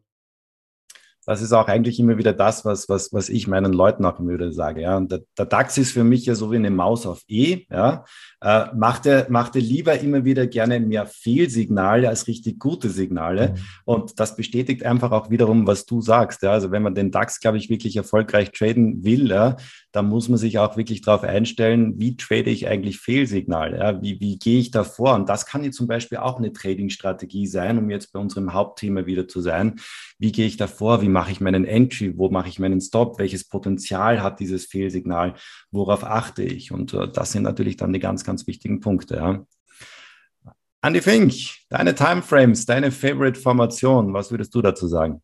das ist auch eigentlich immer wieder das, was, was, was ich meinen Leuten auch immer wieder sage. Ja. Und der, der DAX ist für mich ja so wie eine Maus auf E. Ja. Äh, machte, machte lieber immer wieder gerne mehr Fehlsignale als richtig gute Signale. Mhm. Und das bestätigt einfach auch wiederum, was du sagst. Ja. Also wenn man den DAX, glaube ich, wirklich erfolgreich traden will, ja, dann muss man sich auch wirklich darauf einstellen, wie trade ich eigentlich Fehlsignale? Ja? Wie, wie gehe ich da vor? Und das kann jetzt zum Beispiel auch eine Trading-Strategie sein, um jetzt bei unserem Hauptthema wieder zu sein. Wie gehe ich da vor? Wie mache ich meinen Entry? Wo mache ich meinen Stop? Welches Potenzial hat dieses Fehlsignal? Worauf achte ich? Und uh, das sind natürlich dann die ganz, ganz wichtigen Punkte. Ja? Andy Fink, deine Timeframes, deine Favorite-Formation, was würdest du dazu sagen?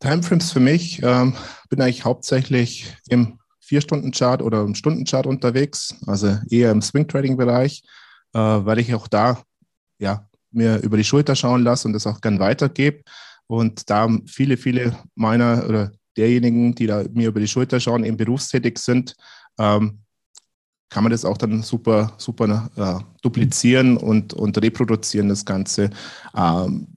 Timeframes für mich ähm, bin eigentlich hauptsächlich im Vier-Stunden-Chart oder im Stunden-Chart unterwegs, also eher im Swing-Trading-Bereich, äh, weil ich auch da ja, mir über die Schulter schauen lasse und das auch gern weitergebe. Und da viele, viele meiner oder derjenigen, die da mir über die Schulter schauen, eben berufstätig sind, ähm, kann man das auch dann super, super äh, duplizieren und, und reproduzieren, das Ganze. Ähm,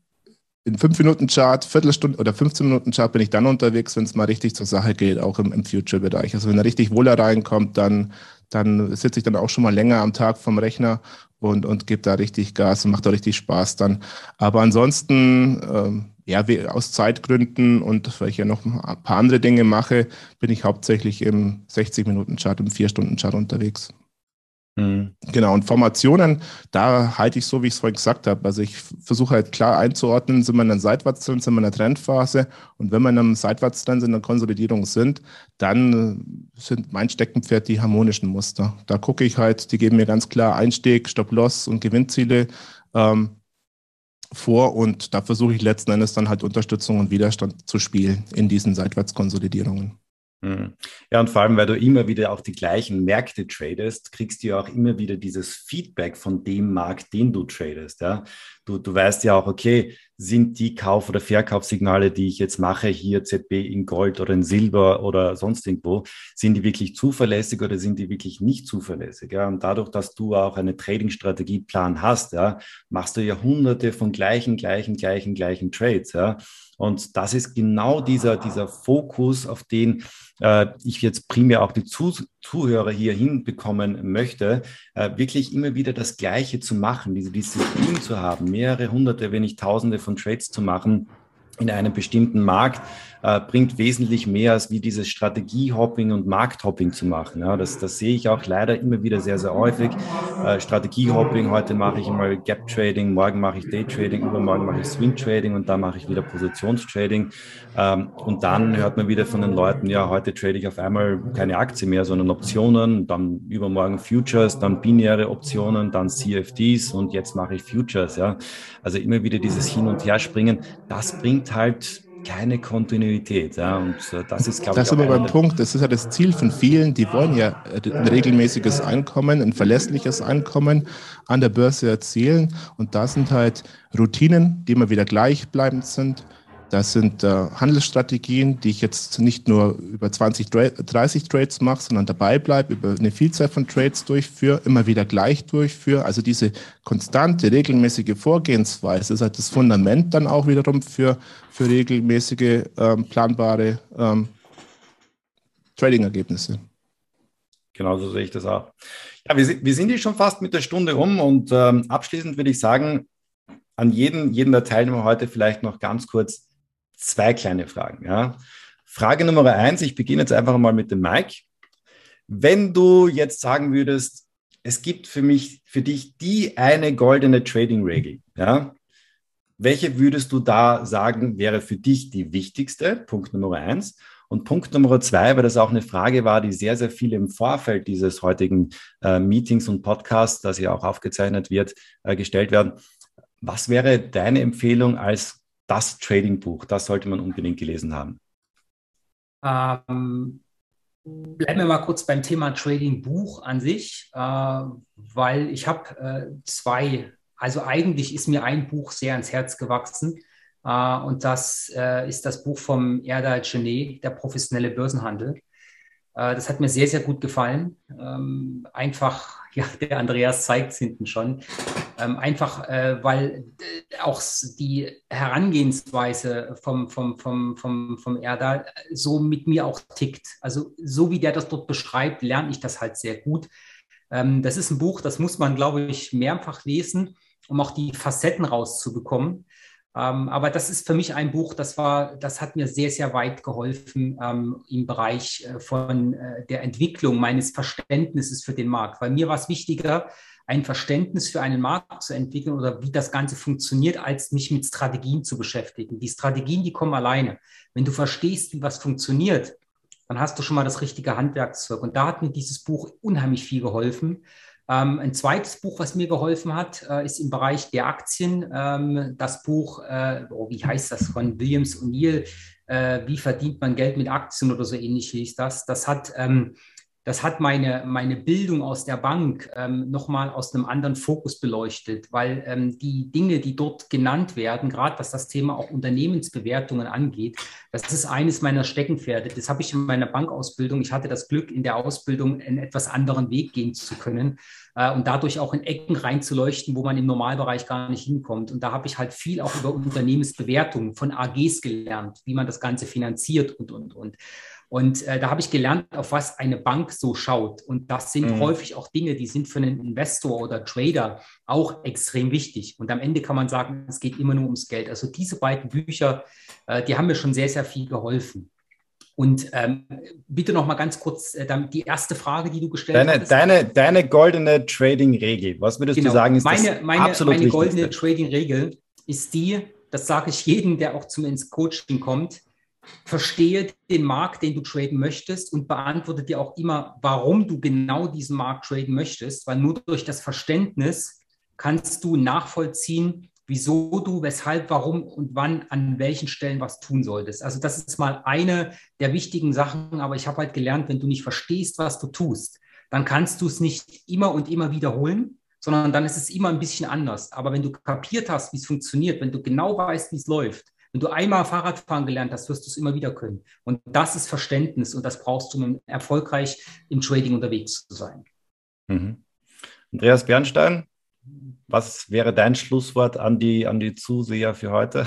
in 5-Minuten-Chart, Viertelstunde oder 15-Minuten-Chart bin ich dann unterwegs, wenn es mal richtig zur Sache geht, auch im, im Future-Bereich. Also wenn er richtig Wohler reinkommt, dann, dann sitze ich dann auch schon mal länger am Tag vom Rechner und, und gebe da richtig Gas und macht da richtig Spaß dann. Aber ansonsten, ähm, ja, wie, aus Zeitgründen und weil ich ja noch ein paar andere Dinge mache, bin ich hauptsächlich im 60-Minuten-Chart, im 4-Stunden-Chart unterwegs. Mhm. Genau, und Formationen, da halte ich so, wie ich es vorhin gesagt habe. Also ich versuche halt klar einzuordnen, sind wir in einer Seitwärtstrend, sind wir in einer Trendphase und wenn wir in einem Seitwärtstrend, in der Konsolidierung sind, dann sind mein Steckenpferd die harmonischen Muster. Da gucke ich halt, die geben mir ganz klar Einstieg, Stop-Loss und Gewinnziele ähm, vor und da versuche ich letzten Endes dann halt Unterstützung und Widerstand zu spielen in diesen Seitwärtskonsolidierungen. Hm. Ja, und vor allem, weil du immer wieder auch die gleichen Märkte tradest, kriegst du ja auch immer wieder dieses Feedback von dem Markt, den du tradest. Ja? Du, du weißt ja auch, okay, sind die Kauf- oder Verkaufssignale, die ich jetzt mache, hier ZB in Gold oder in Silber oder sonst irgendwo, sind die wirklich zuverlässig oder sind die wirklich nicht zuverlässig? Ja? Und dadurch, dass du auch eine Trading-Strategieplan hast, ja, machst du ja hunderte von gleichen, gleichen, gleichen, gleichen Trades. Ja? Und das ist genau dieser, dieser Fokus, auf den äh, ich jetzt primär auch die Zuh Zuhörer hier hinbekommen möchte, äh, wirklich immer wieder das Gleiche zu machen, diese Disziplin zu haben, mehrere hunderte, wenn nicht tausende von Trades zu machen in einem bestimmten Markt äh, bringt wesentlich mehr als wie dieses Strategiehopping und Markthopping zu machen. Ja, das, das sehe ich auch leider immer wieder sehr, sehr häufig. Äh, Strategiehopping, heute mache ich mal Gap Trading, morgen mache ich Day Trading, übermorgen mache ich Swing Trading und dann mache ich wieder Positionstrading. Ähm, und dann hört man wieder von den Leuten, ja, heute trade ich auf einmal keine Aktie mehr, sondern Optionen, dann übermorgen Futures, dann binäre Optionen, dann CFDs und jetzt mache ich Futures. Ja, also immer wieder dieses Hin und Her springen. Das bringt halt keine Kontinuität. Ja, und äh, das ist, glaube das ich. Das ist aber beim Punkt, das ist ja das Ziel von vielen, die wollen ja ein regelmäßiges Einkommen, ein verlässliches Einkommen an der Börse erzielen. Und da sind halt Routinen, die immer wieder gleichbleibend sind, Das sind äh, Handelsstrategien, die ich jetzt nicht nur über 20, 30 Trades mache, sondern dabei bleibe, über eine Vielzahl von Trades durchführe, immer wieder gleich durchführe. Also diese konstante, regelmäßige Vorgehensweise ist halt das Fundament dann auch wiederum für, für regelmäßige, ähm, planbare ähm, Trading-Ergebnisse. Genauso sehe ich das auch. Ja, wir, wir sind hier schon fast mit der Stunde um und ähm, abschließend würde ich sagen, an jeden, jeden der Teilnehmer heute vielleicht noch ganz kurz zwei kleine Fragen. Ja. Frage Nummer eins, ich beginne jetzt einfach mal mit dem Mike. Wenn du jetzt sagen würdest, es gibt für mich, für dich die eine goldene Trading-Regel, ja, welche würdest du da sagen, wäre für dich die wichtigste? Punkt Nummer eins. Und Punkt Nummer zwei, weil das auch eine Frage war, die sehr, sehr viel im Vorfeld dieses heutigen äh, Meetings und Podcasts, das ja auch aufgezeichnet wird, äh, gestellt werden. Was wäre deine Empfehlung als das Trading-Buch? Das sollte man unbedingt gelesen haben. Ähm, bleiben wir mal kurz beim Thema Trading-Buch an sich, äh, weil ich habe äh, zwei, also eigentlich ist mir ein Buch sehr ans Herz gewachsen. Äh, und das äh, ist das Buch vom Erdal Genet, der professionelle Börsenhandel. Äh, das hat mir sehr, sehr gut gefallen. Ähm, einfach, ja, der Andreas zeigt es hinten schon. Ähm, einfach, weil auch die Herangehensweise vom, vom, vom, vom, vom Erdal so mit mir auch tickt. Also so wie der das dort beschreibt, lerne ich das halt sehr gut. Ähm, das ist ein Buch, das muss man, glaube ich, mehrfach lesen, um auch die Facetten rauszubekommen. Ähm, aber das ist für mich ein Buch, das war, das hat mir sehr, sehr weit geholfen ähm, im Bereich äh, von äh, der Entwicklung meines Verständnisses für den Markt. Weil mir war es wichtiger, ein Verständnis für einen Markt zu entwickeln oder wie das Ganze funktioniert, als mich mit Strategien zu beschäftigen. Die Strategien, die kommen alleine. Wenn du verstehst, wie was funktioniert, dann hast du schon mal das richtige Handwerkszeug. Und da hat mir dieses Buch unheimlich viel geholfen. Ähm, ein zweites Buch, was mir geholfen hat, äh, ist im Bereich der Aktien. Ähm, das Buch, äh, oh, wie heißt das, von Williams O'Neill, äh, Wie verdient man Geld mit Aktien oder so ähnlich hieß das. Das hat ähm, das hat meine, meine Bildung aus der Bank ähm, nochmal aus einem anderen Fokus beleuchtet, weil ähm, die Dinge, die dort genannt werden, gerade was das Thema auch Unternehmensbewertungen angeht, das ist eines meiner Steckenpferde. Das habe ich in meiner Bankausbildung. Ich hatte das Glück, in der Ausbildung einen etwas anderen Weg gehen zu können äh, und dadurch auch in Ecken reinzuleuchten, wo man im Normalbereich gar nicht hinkommt. Und da habe ich halt viel auch über Unternehmensbewertungen von AGs gelernt, wie man das Ganze finanziert und, und, und. Und äh, da habe ich gelernt, auf was eine Bank so schaut. Und das sind mhm. häufig auch Dinge, die sind für einen Investor oder Trader auch extrem wichtig. Und am Ende kann man sagen, es geht immer nur ums Geld. Also diese beiden Bücher, äh, die haben mir schon sehr, sehr viel geholfen. Und ähm, bitte noch mal ganz kurz äh, die erste Frage, die du gestellt deine, hast. Deine, deine goldene Trading-Regel, was würdest genau. du sagen, ist meine, das meine, absolut Meine goldene Trading-Regel ist die, das sage ich jedem, der auch zum ins Coaching kommt, verstehe den Markt, den du traden möchtest und beantworte dir auch immer, warum du genau diesen Markt traden möchtest, weil nur durch das Verständnis kannst du nachvollziehen, wieso du, weshalb, warum und wann an welchen Stellen was tun solltest. Also das ist mal eine der wichtigen Sachen, aber ich habe halt gelernt, wenn du nicht verstehst, was du tust, dann kannst du es nicht immer und immer wiederholen, sondern dann ist es immer ein bisschen anders. Aber wenn du kapiert hast, wie es funktioniert, wenn du genau weißt, wie es läuft, wenn du einmal Fahrradfahren gelernt hast, wirst du es immer wieder können. Und das ist Verständnis und das brauchst du, um erfolgreich im Trading unterwegs zu sein. Mhm. Andreas Bernstein, was wäre dein Schlusswort an die, an die Zuseher für heute?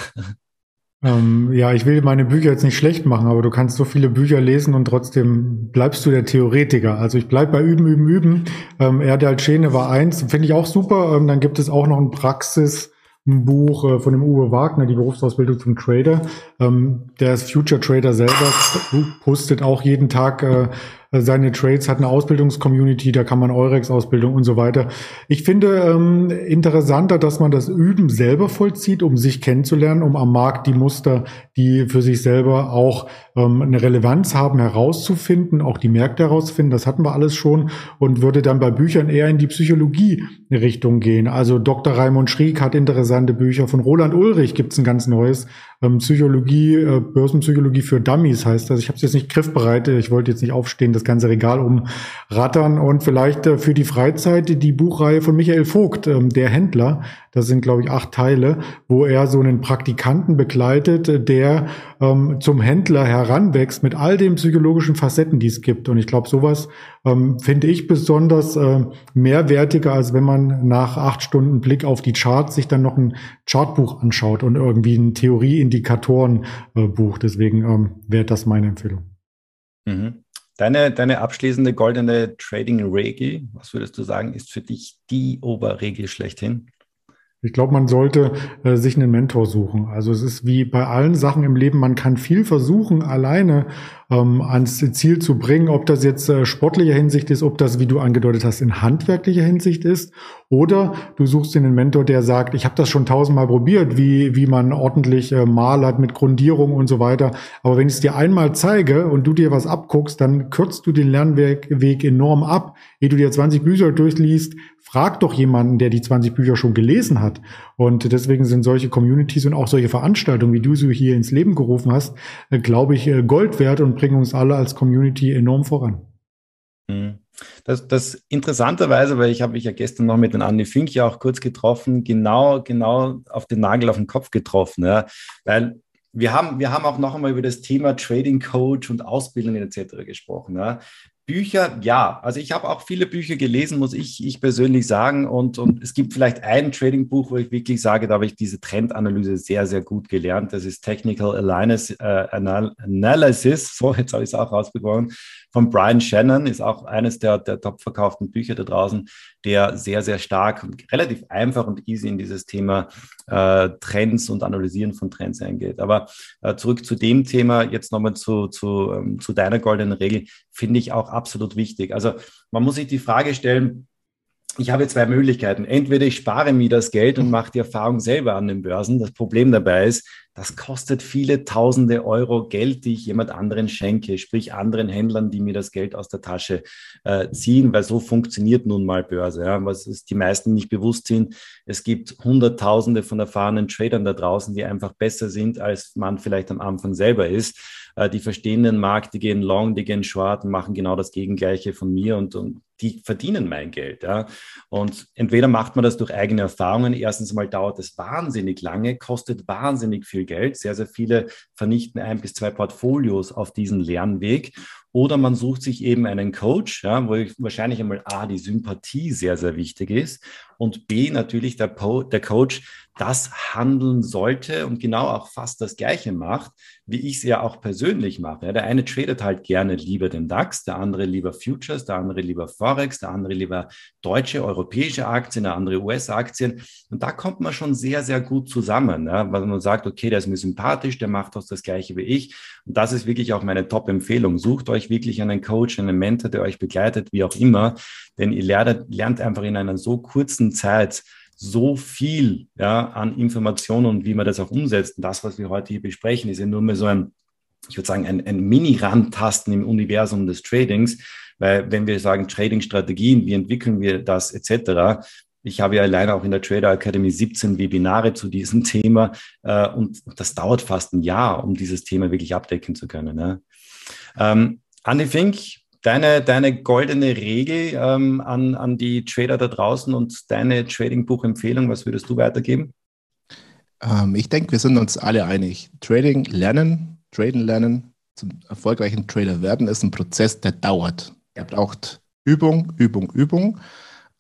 Ähm, ja, ich will meine Bücher jetzt nicht schlecht machen, aber du kannst so viele Bücher lesen und trotzdem bleibst du der Theoretiker. Also ich bleib bei Üben, Üben, Üben. Ähm, Erde Schene war eins, finde ich auch super. Ähm, dann gibt es auch noch ein Praxis, ein Buch äh, von dem Uwe Wagner, die Berufsausbildung zum Trader. Ähm, der ist Future Trader selber, postet auch jeden Tag äh, seine Trades, hat eine Ausbildungscommunity, da kann man Eurex-Ausbildung und so weiter. Ich finde ähm, interessanter, dass man das Üben selber vollzieht, um sich kennenzulernen, um am Markt die Muster, die für sich selber auch ähm, eine Relevanz haben, herauszufinden, auch die Märkte herauszufinden. Das hatten wir alles schon und würde dann bei Büchern eher in die Psychologie-Richtung gehen. Also Dr. Raimund Schrieg hat interessante Bücher. Von Roland Ulrich gibt's ein ganz neues, ähm, Psychologie, äh, Börsenpsychologie für Dummies heißt das. Ich habe es jetzt nicht griffbereit, ich wollte jetzt nicht aufstehen, das ganze Regal umrattern und vielleicht äh, für die Freizeit die Buchreihe von Michael Vogt, ähm, der Händler. Das sind, glaube ich, acht Teile, wo er so einen Praktikanten begleitet, der ähm, zum Händler heranwächst mit all den psychologischen Facetten, die es gibt. Und ich glaube, sowas ähm, finde ich besonders äh, mehrwertiger, als wenn man nach acht Stunden Blick auf die Charts sich dann noch ein Chartbuch anschaut und irgendwie ein Theorie-Indikatoren-Buch. Äh, Deswegen ähm, wäre das meine Empfehlung. Mhm. Deine, deine abschließende goldene Trading-Regel, was würdest du sagen, ist für dich die Oberregel schlechthin? Ich glaube, man sollte äh, sich einen Mentor suchen. Also es ist wie bei allen Sachen im Leben, man kann viel versuchen, alleine ähm, ans Ziel zu bringen, ob das jetzt äh, sportlicher Hinsicht ist, ob das, wie du angedeutet hast, in handwerklicher Hinsicht ist, oder du suchst dir einen Mentor, der sagt, ich habe das schon tausendmal probiert, wie, wie man ordentlich äh, malert mit Grundierung und so weiter. Aber wenn ich es dir einmal zeige und du dir was abguckst, dann kürzt du den Lernweg Weg enorm ab. Ehe du dir 20 Bücher durchliest, frag doch jemanden, der die 20 Bücher schon gelesen hat. Und deswegen sind solche Communities und auch solche Veranstaltungen, wie du sie hier ins Leben gerufen hast, äh, glaube ich, äh, Gold wert und bringen uns alle als Community enorm voran. Mhm. Das, das interessanterweise, weil ich habe mich ja gestern noch mit den Andi Fink ja auch kurz getroffen, genau, genau auf den Nagel auf den Kopf getroffen, ja, weil wir haben, wir haben auch noch einmal über das Thema Trading Coach und Ausbildung etc. gesprochen. Ja. Bücher, ja. Also ich habe auch viele Bücher gelesen, muss ich, ich persönlich sagen. Und, und es gibt vielleicht ein Trading-Buch, wo ich wirklich sage, da habe ich diese Trendanalyse sehr, sehr gut gelernt. Das ist Technical Analysis. Äh, Analysis. So, jetzt habe ich es auch rausbekommen von Brian Shannon, ist auch eines der, der top verkauften Bücher da draußen, der sehr, sehr stark und relativ einfach und easy in dieses Thema äh, Trends und Analysieren von Trends eingeht. Aber äh, zurück zu dem Thema, jetzt nochmal zu, zu, ähm, zu deiner goldenen Regel, finde ich auch absolut wichtig. Also man muss sich die Frage stellen, ich habe zwei Möglichkeiten. Entweder ich spare mir das Geld und mache die Erfahrung selber an den Börsen. Das Problem dabei ist, das kostet viele tausende Euro Geld, die ich jemand anderen schenke, sprich anderen Händlern, die mir das Geld aus der Tasche äh, ziehen, weil so funktioniert nun mal Börse. Ja. Was es die meisten nicht bewusst sind, es gibt Hunderttausende von erfahrenen Tradern da draußen, die einfach besser sind, als man vielleicht am Anfang selber ist. Äh, die verstehen den Markt, die gehen long, die gehen short und machen genau das Gegengleiche von mir und, und die verdienen mein Geld. Ja. Und entweder macht man das durch eigene Erfahrungen. Erstens mal dauert es wahnsinnig lange, kostet wahnsinnig viel Geld. Sehr, sehr viele vernichten ein bis zwei Portfolios auf diesen Lernweg. Oder man sucht sich eben einen Coach, ja, wo wahrscheinlich einmal A, die Sympathie sehr, sehr wichtig ist und B, natürlich der, po der Coach das handeln sollte und genau auch fast das Gleiche macht, wie ich es ja auch persönlich mache. Der eine tradet halt gerne lieber den DAX, der andere lieber Futures, der andere lieber Forex, der andere lieber deutsche, europäische Aktien, der andere US-Aktien. Und da kommt man schon sehr, sehr gut zusammen, ja, weil man sagt, okay, der ist mir sympathisch, der macht auch das Gleiche wie ich. Und das ist wirklich auch meine Top-Empfehlung. Sucht euch wirklich einen Coach, einen Mentor, der euch begleitet, wie auch immer, denn ihr lernt, lernt einfach in einer so kurzen Zeit, so viel ja, an Informationen und wie man das auch umsetzt. Und das, was wir heute hier besprechen, ist ja nur mehr so ein, ich würde sagen, ein, ein Mini-Randtasten im Universum des Tradings. Weil wenn wir sagen Trading-Strategien, wie entwickeln wir das etc., ich habe ja alleine auch in der Trader Academy 17 Webinare zu diesem Thema äh, und das dauert fast ein Jahr, um dieses Thema wirklich abdecken zu können. Ne? Ähm, Andy Fink, Deine, deine goldene Regel ähm, an, an die Trader da draußen und deine Trading-Buch-Empfehlung, was würdest du weitergeben? Ähm, ich denke, wir sind uns alle einig. Trading lernen, traden lernen, zum erfolgreichen Trader werden, ist ein Prozess, der dauert. Er braucht Übung, Übung, Übung.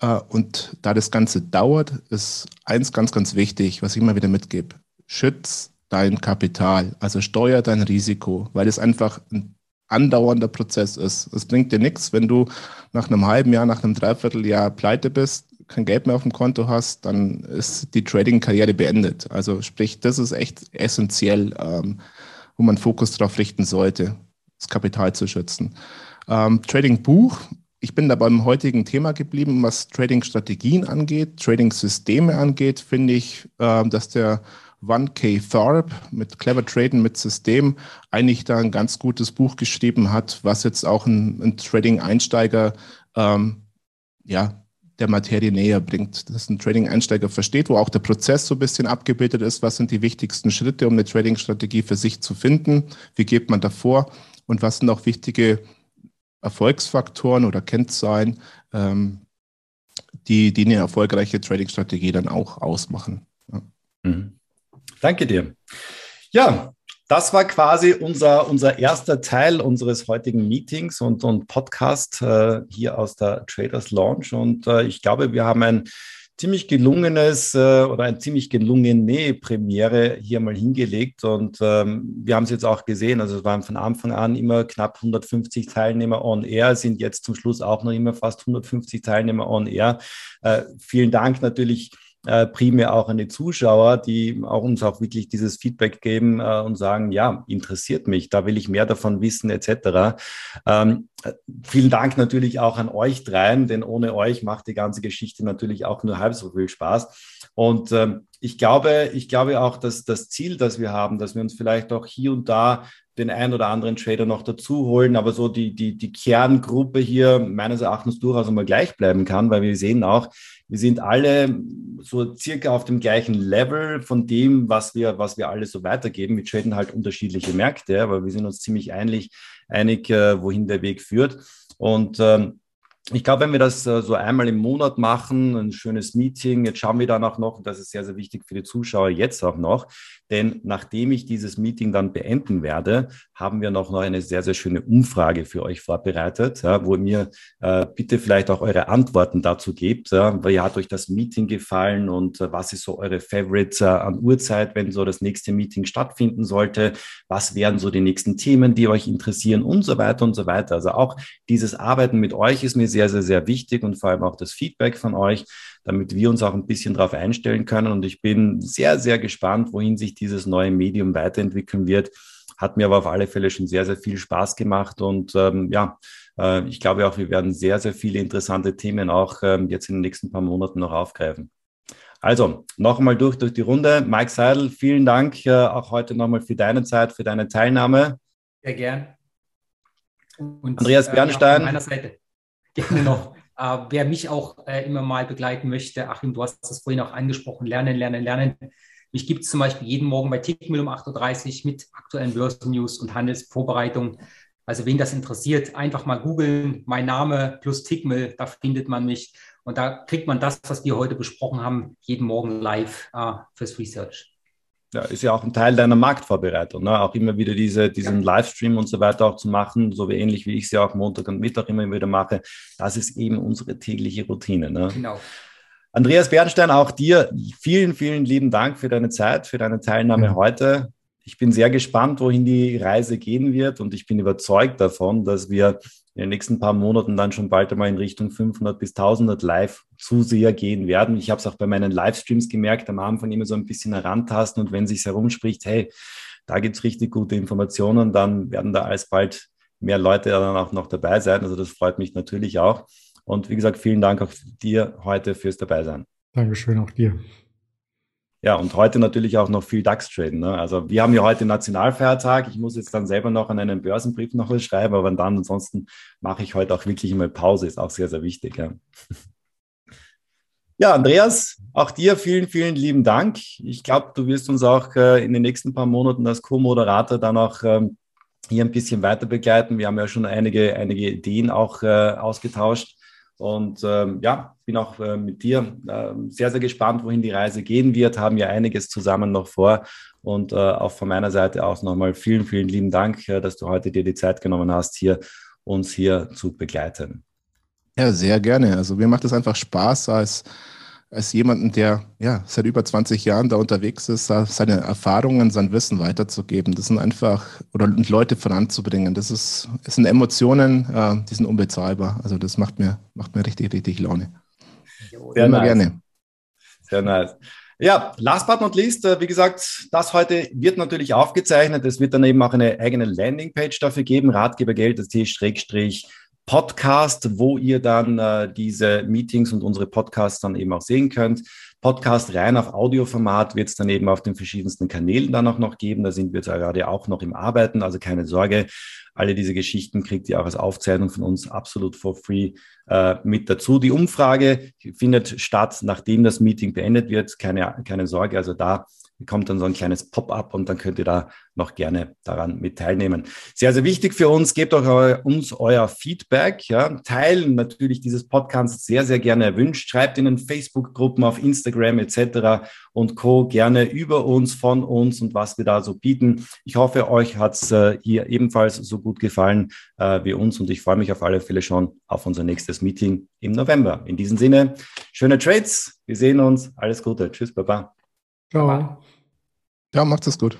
Äh, und da das Ganze dauert, ist eins ganz, ganz wichtig, was ich immer wieder mitgebe. Schütz dein Kapital, also steuer dein Risiko, weil es einfach ein andauernder Prozess ist. Es bringt dir nichts, wenn du nach einem halben Jahr, nach einem Dreivierteljahr pleite bist, kein Geld mehr auf dem Konto hast, dann ist die Trading-Karriere beendet. Also sprich, das ist echt essentiell, ähm, wo man Fokus darauf richten sollte, das Kapital zu schützen. Ähm, Trading-Buch, ich bin da beim heutigen Thema geblieben, was Trading-Strategien angeht, Trading-Systeme angeht, finde ich, äh, dass der 1K Thorpe mit Clever Traden mit System eigentlich da ein ganz gutes Buch geschrieben hat, was jetzt auch ein, ein Trading-Einsteiger ähm, ja, der Materie näher bringt, dass ein Trading-Einsteiger versteht, wo auch der Prozess so ein bisschen abgebildet ist, was sind die wichtigsten Schritte, um eine Trading-Strategie für sich zu finden, wie geht man davor und was sind auch wichtige Erfolgsfaktoren oder Kennzahlen, ähm, die, die eine erfolgreiche Trading-Strategie dann auch ausmachen. Ja. Mhm. Danke dir. Ja, das war quasi unser, unser erster Teil unseres heutigen Meetings und, und Podcast äh, hier aus der Traders Launch. Und äh, ich glaube, wir haben ein ziemlich gelungenes äh, oder ein ziemlich gelungene Premiere hier mal hingelegt. Und ähm, wir haben es jetzt auch gesehen. Also es waren von Anfang an immer knapp 150 Teilnehmer on air, sind jetzt zum Schluss auch noch immer fast 150 Teilnehmer on air. Äh, vielen Dank natürlich äh, primär auch an die Zuschauer, die auch uns auch wirklich dieses Feedback geben äh, und sagen, ja, interessiert mich, da will ich mehr davon wissen etc. Ähm, vielen Dank natürlich auch an euch dreien, denn ohne euch macht die ganze Geschichte natürlich auch nur halb so viel Spaß. Und ähm, ich glaube, ich glaube auch, dass das Ziel, das wir haben, dass wir uns vielleicht auch hier und da den einen oder anderen Trader noch dazu holen, aber so die, die, die Kerngruppe hier meines Erachtens durchaus einmal gleich bleiben kann, weil wir sehen auch, wir sind alle so circa auf dem gleichen Level von dem, was wir, was wir alle so weitergeben. Wir traden halt unterschiedliche Märkte, aber wir sind uns ziemlich einig, einig äh, wohin der Weg führt. Und ähm, ich glaube, wenn wir das äh, so einmal im Monat machen, ein schönes Meeting, jetzt schauen wir dann auch noch, und das ist sehr, sehr wichtig für die Zuschauer jetzt auch noch, denn nachdem ich dieses Meeting dann beenden werde, haben wir noch, eine sehr, sehr schöne Umfrage für euch vorbereitet, ja, wo mir äh, bitte vielleicht auch eure Antworten dazu gebt. Ja, wie hat euch das Meeting gefallen und äh, was ist so eure Favorites äh, an Uhrzeit, wenn so das nächste Meeting stattfinden sollte? Was wären so die nächsten Themen, die euch interessieren und so weiter und so weiter. Also auch dieses Arbeiten mit euch ist mir sehr, sehr, sehr wichtig und vor allem auch das Feedback von euch damit wir uns auch ein bisschen darauf einstellen können. Und ich bin sehr, sehr gespannt, wohin sich dieses neue Medium weiterentwickeln wird. Hat mir aber auf alle Fälle schon sehr, sehr viel Spaß gemacht. Und ähm, ja, äh, ich glaube auch, wir werden sehr, sehr viele interessante Themen auch ähm, jetzt in den nächsten paar Monaten noch aufgreifen. Also, noch einmal durch, durch die Runde. Mike Seidel, vielen Dank äh, auch heute nochmal für deine Zeit, für deine Teilnahme. Sehr gern. Und, Andreas Bernstein. Äh, meiner Seite. Gerne noch. Äh, wer mich auch äh, immer mal begleiten möchte, Achim, du hast es vorhin auch angesprochen, lernen, lernen, lernen. Mich gibt es zum Beispiel jeden Morgen bei Tickmill um 8.30 Uhr mit aktuellen Börsennews und Handelsvorbereitung. Also wen das interessiert, einfach mal googeln, mein Name plus Tickmill, da findet man mich. Und da kriegt man das, was wir heute besprochen haben, jeden Morgen live äh, fürs Research ja, ist ja auch ein Teil deiner Marktvorbereitung, ne? auch immer wieder diese, diesen ja. Livestream und so weiter auch zu machen, so wie ähnlich wie ich es ja auch Montag und Mittag immer wieder mache. Das ist eben unsere tägliche Routine. Ne? Genau. Andreas Bernstein, auch dir vielen, vielen lieben Dank für deine Zeit, für deine Teilnahme mhm. heute. Ich bin sehr gespannt, wohin die Reise gehen wird und ich bin überzeugt davon, dass wir in den nächsten paar Monaten dann schon bald einmal in Richtung 500 bis 1000 Live-Zuseher gehen werden. Ich habe es auch bei meinen Livestreams gemerkt, am Anfang immer so ein bisschen herantasten und wenn sich herumspricht, hey, da gibt's richtig gute Informationen, dann werden da alsbald mehr Leute dann auch noch dabei sein. Also das freut mich natürlich auch. Und wie gesagt, vielen Dank auch dir heute fürs Dabeisein. Dankeschön auch dir. Ja, und heute natürlich auch noch viel DAX-Traden. Ne? Also wir haben ja heute Nationalfeiertag. Ich muss jetzt dann selber noch an einen Börsenbrief noch was schreiben, aber dann ansonsten mache ich heute auch wirklich mal Pause. Ist auch sehr, sehr wichtig. Ja. Ja, Andreas, auch dir vielen, vielen lieben Dank. Ich glaube, du wirst uns auch äh, in den nächsten paar Monaten als Co-Moderator dann auch ähm, hier ein bisschen weiter begleiten. Wir haben ja schon einige, einige Ideen auch äh, ausgetauscht. Und ähm, ja, bin auch äh, mit dir äh, sehr, sehr gespannt, wohin die Reise gehen wird. Haben ja einiges zusammen noch vor. Und äh, auch von meiner Seite aus nochmal vielen, vielen lieben Dank, äh, dass du heute dir die Zeit genommen hast, hier uns hier zu begleiten. Ja, sehr gerne. Also mir macht es einfach Spaß als als jemanden, der ja seit über 20 Jahren da unterwegs ist, seine Erfahrungen, sein Wissen weiterzugeben. Das sind einfach, oder Leute voranzubringen. Das ist, es sind Emotionen, äh, die sind unbezahlbar. Also das macht mir, macht mir richtig, richtig Laune. Sehr Immer nice. gerne. Sehr nice. Ja, last but not least, äh, wie gesagt, das heute wird natürlich aufgezeichnet. Es wird dann eben auch eine eigene Landingpage dafür geben, ratgebergeld.t-Schrägstrich Podcast, wo ihr dann äh, diese Meetings und unsere Podcasts dann eben auch sehen könnt. Podcast rein auf Audioformat wird es dann eben auf den verschiedensten Kanälen dann auch noch geben. Da sind wir gerade auch noch im Arbeiten, also keine Sorge. Alle diese Geschichten kriegt ihr auch als Aufzeichnung von uns absolut for free äh, mit dazu. Die Umfrage findet statt, nachdem das Meeting beendet wird. Keine, keine Sorge, also da kommt dann so ein kleines Pop-up und dann könnt ihr da noch gerne daran mit teilnehmen. Sehr, sehr wichtig für uns, gebt auch eu uns euer Feedback, ja, teilen natürlich dieses Podcast sehr, sehr gerne erwünscht, schreibt in den Facebook-Gruppen, auf Instagram etc. und Co. gerne über uns, von uns und was wir da so bieten. Ich hoffe, euch hat's äh, hier ebenfalls so gut gefallen äh, wie uns und ich freue mich auf alle Fälle schon auf unser nächstes Meeting im November. In diesem Sinne, schöne Trades, wir sehen uns, alles Gute, tschüss, baba. Ciao. Ja, macht es gut.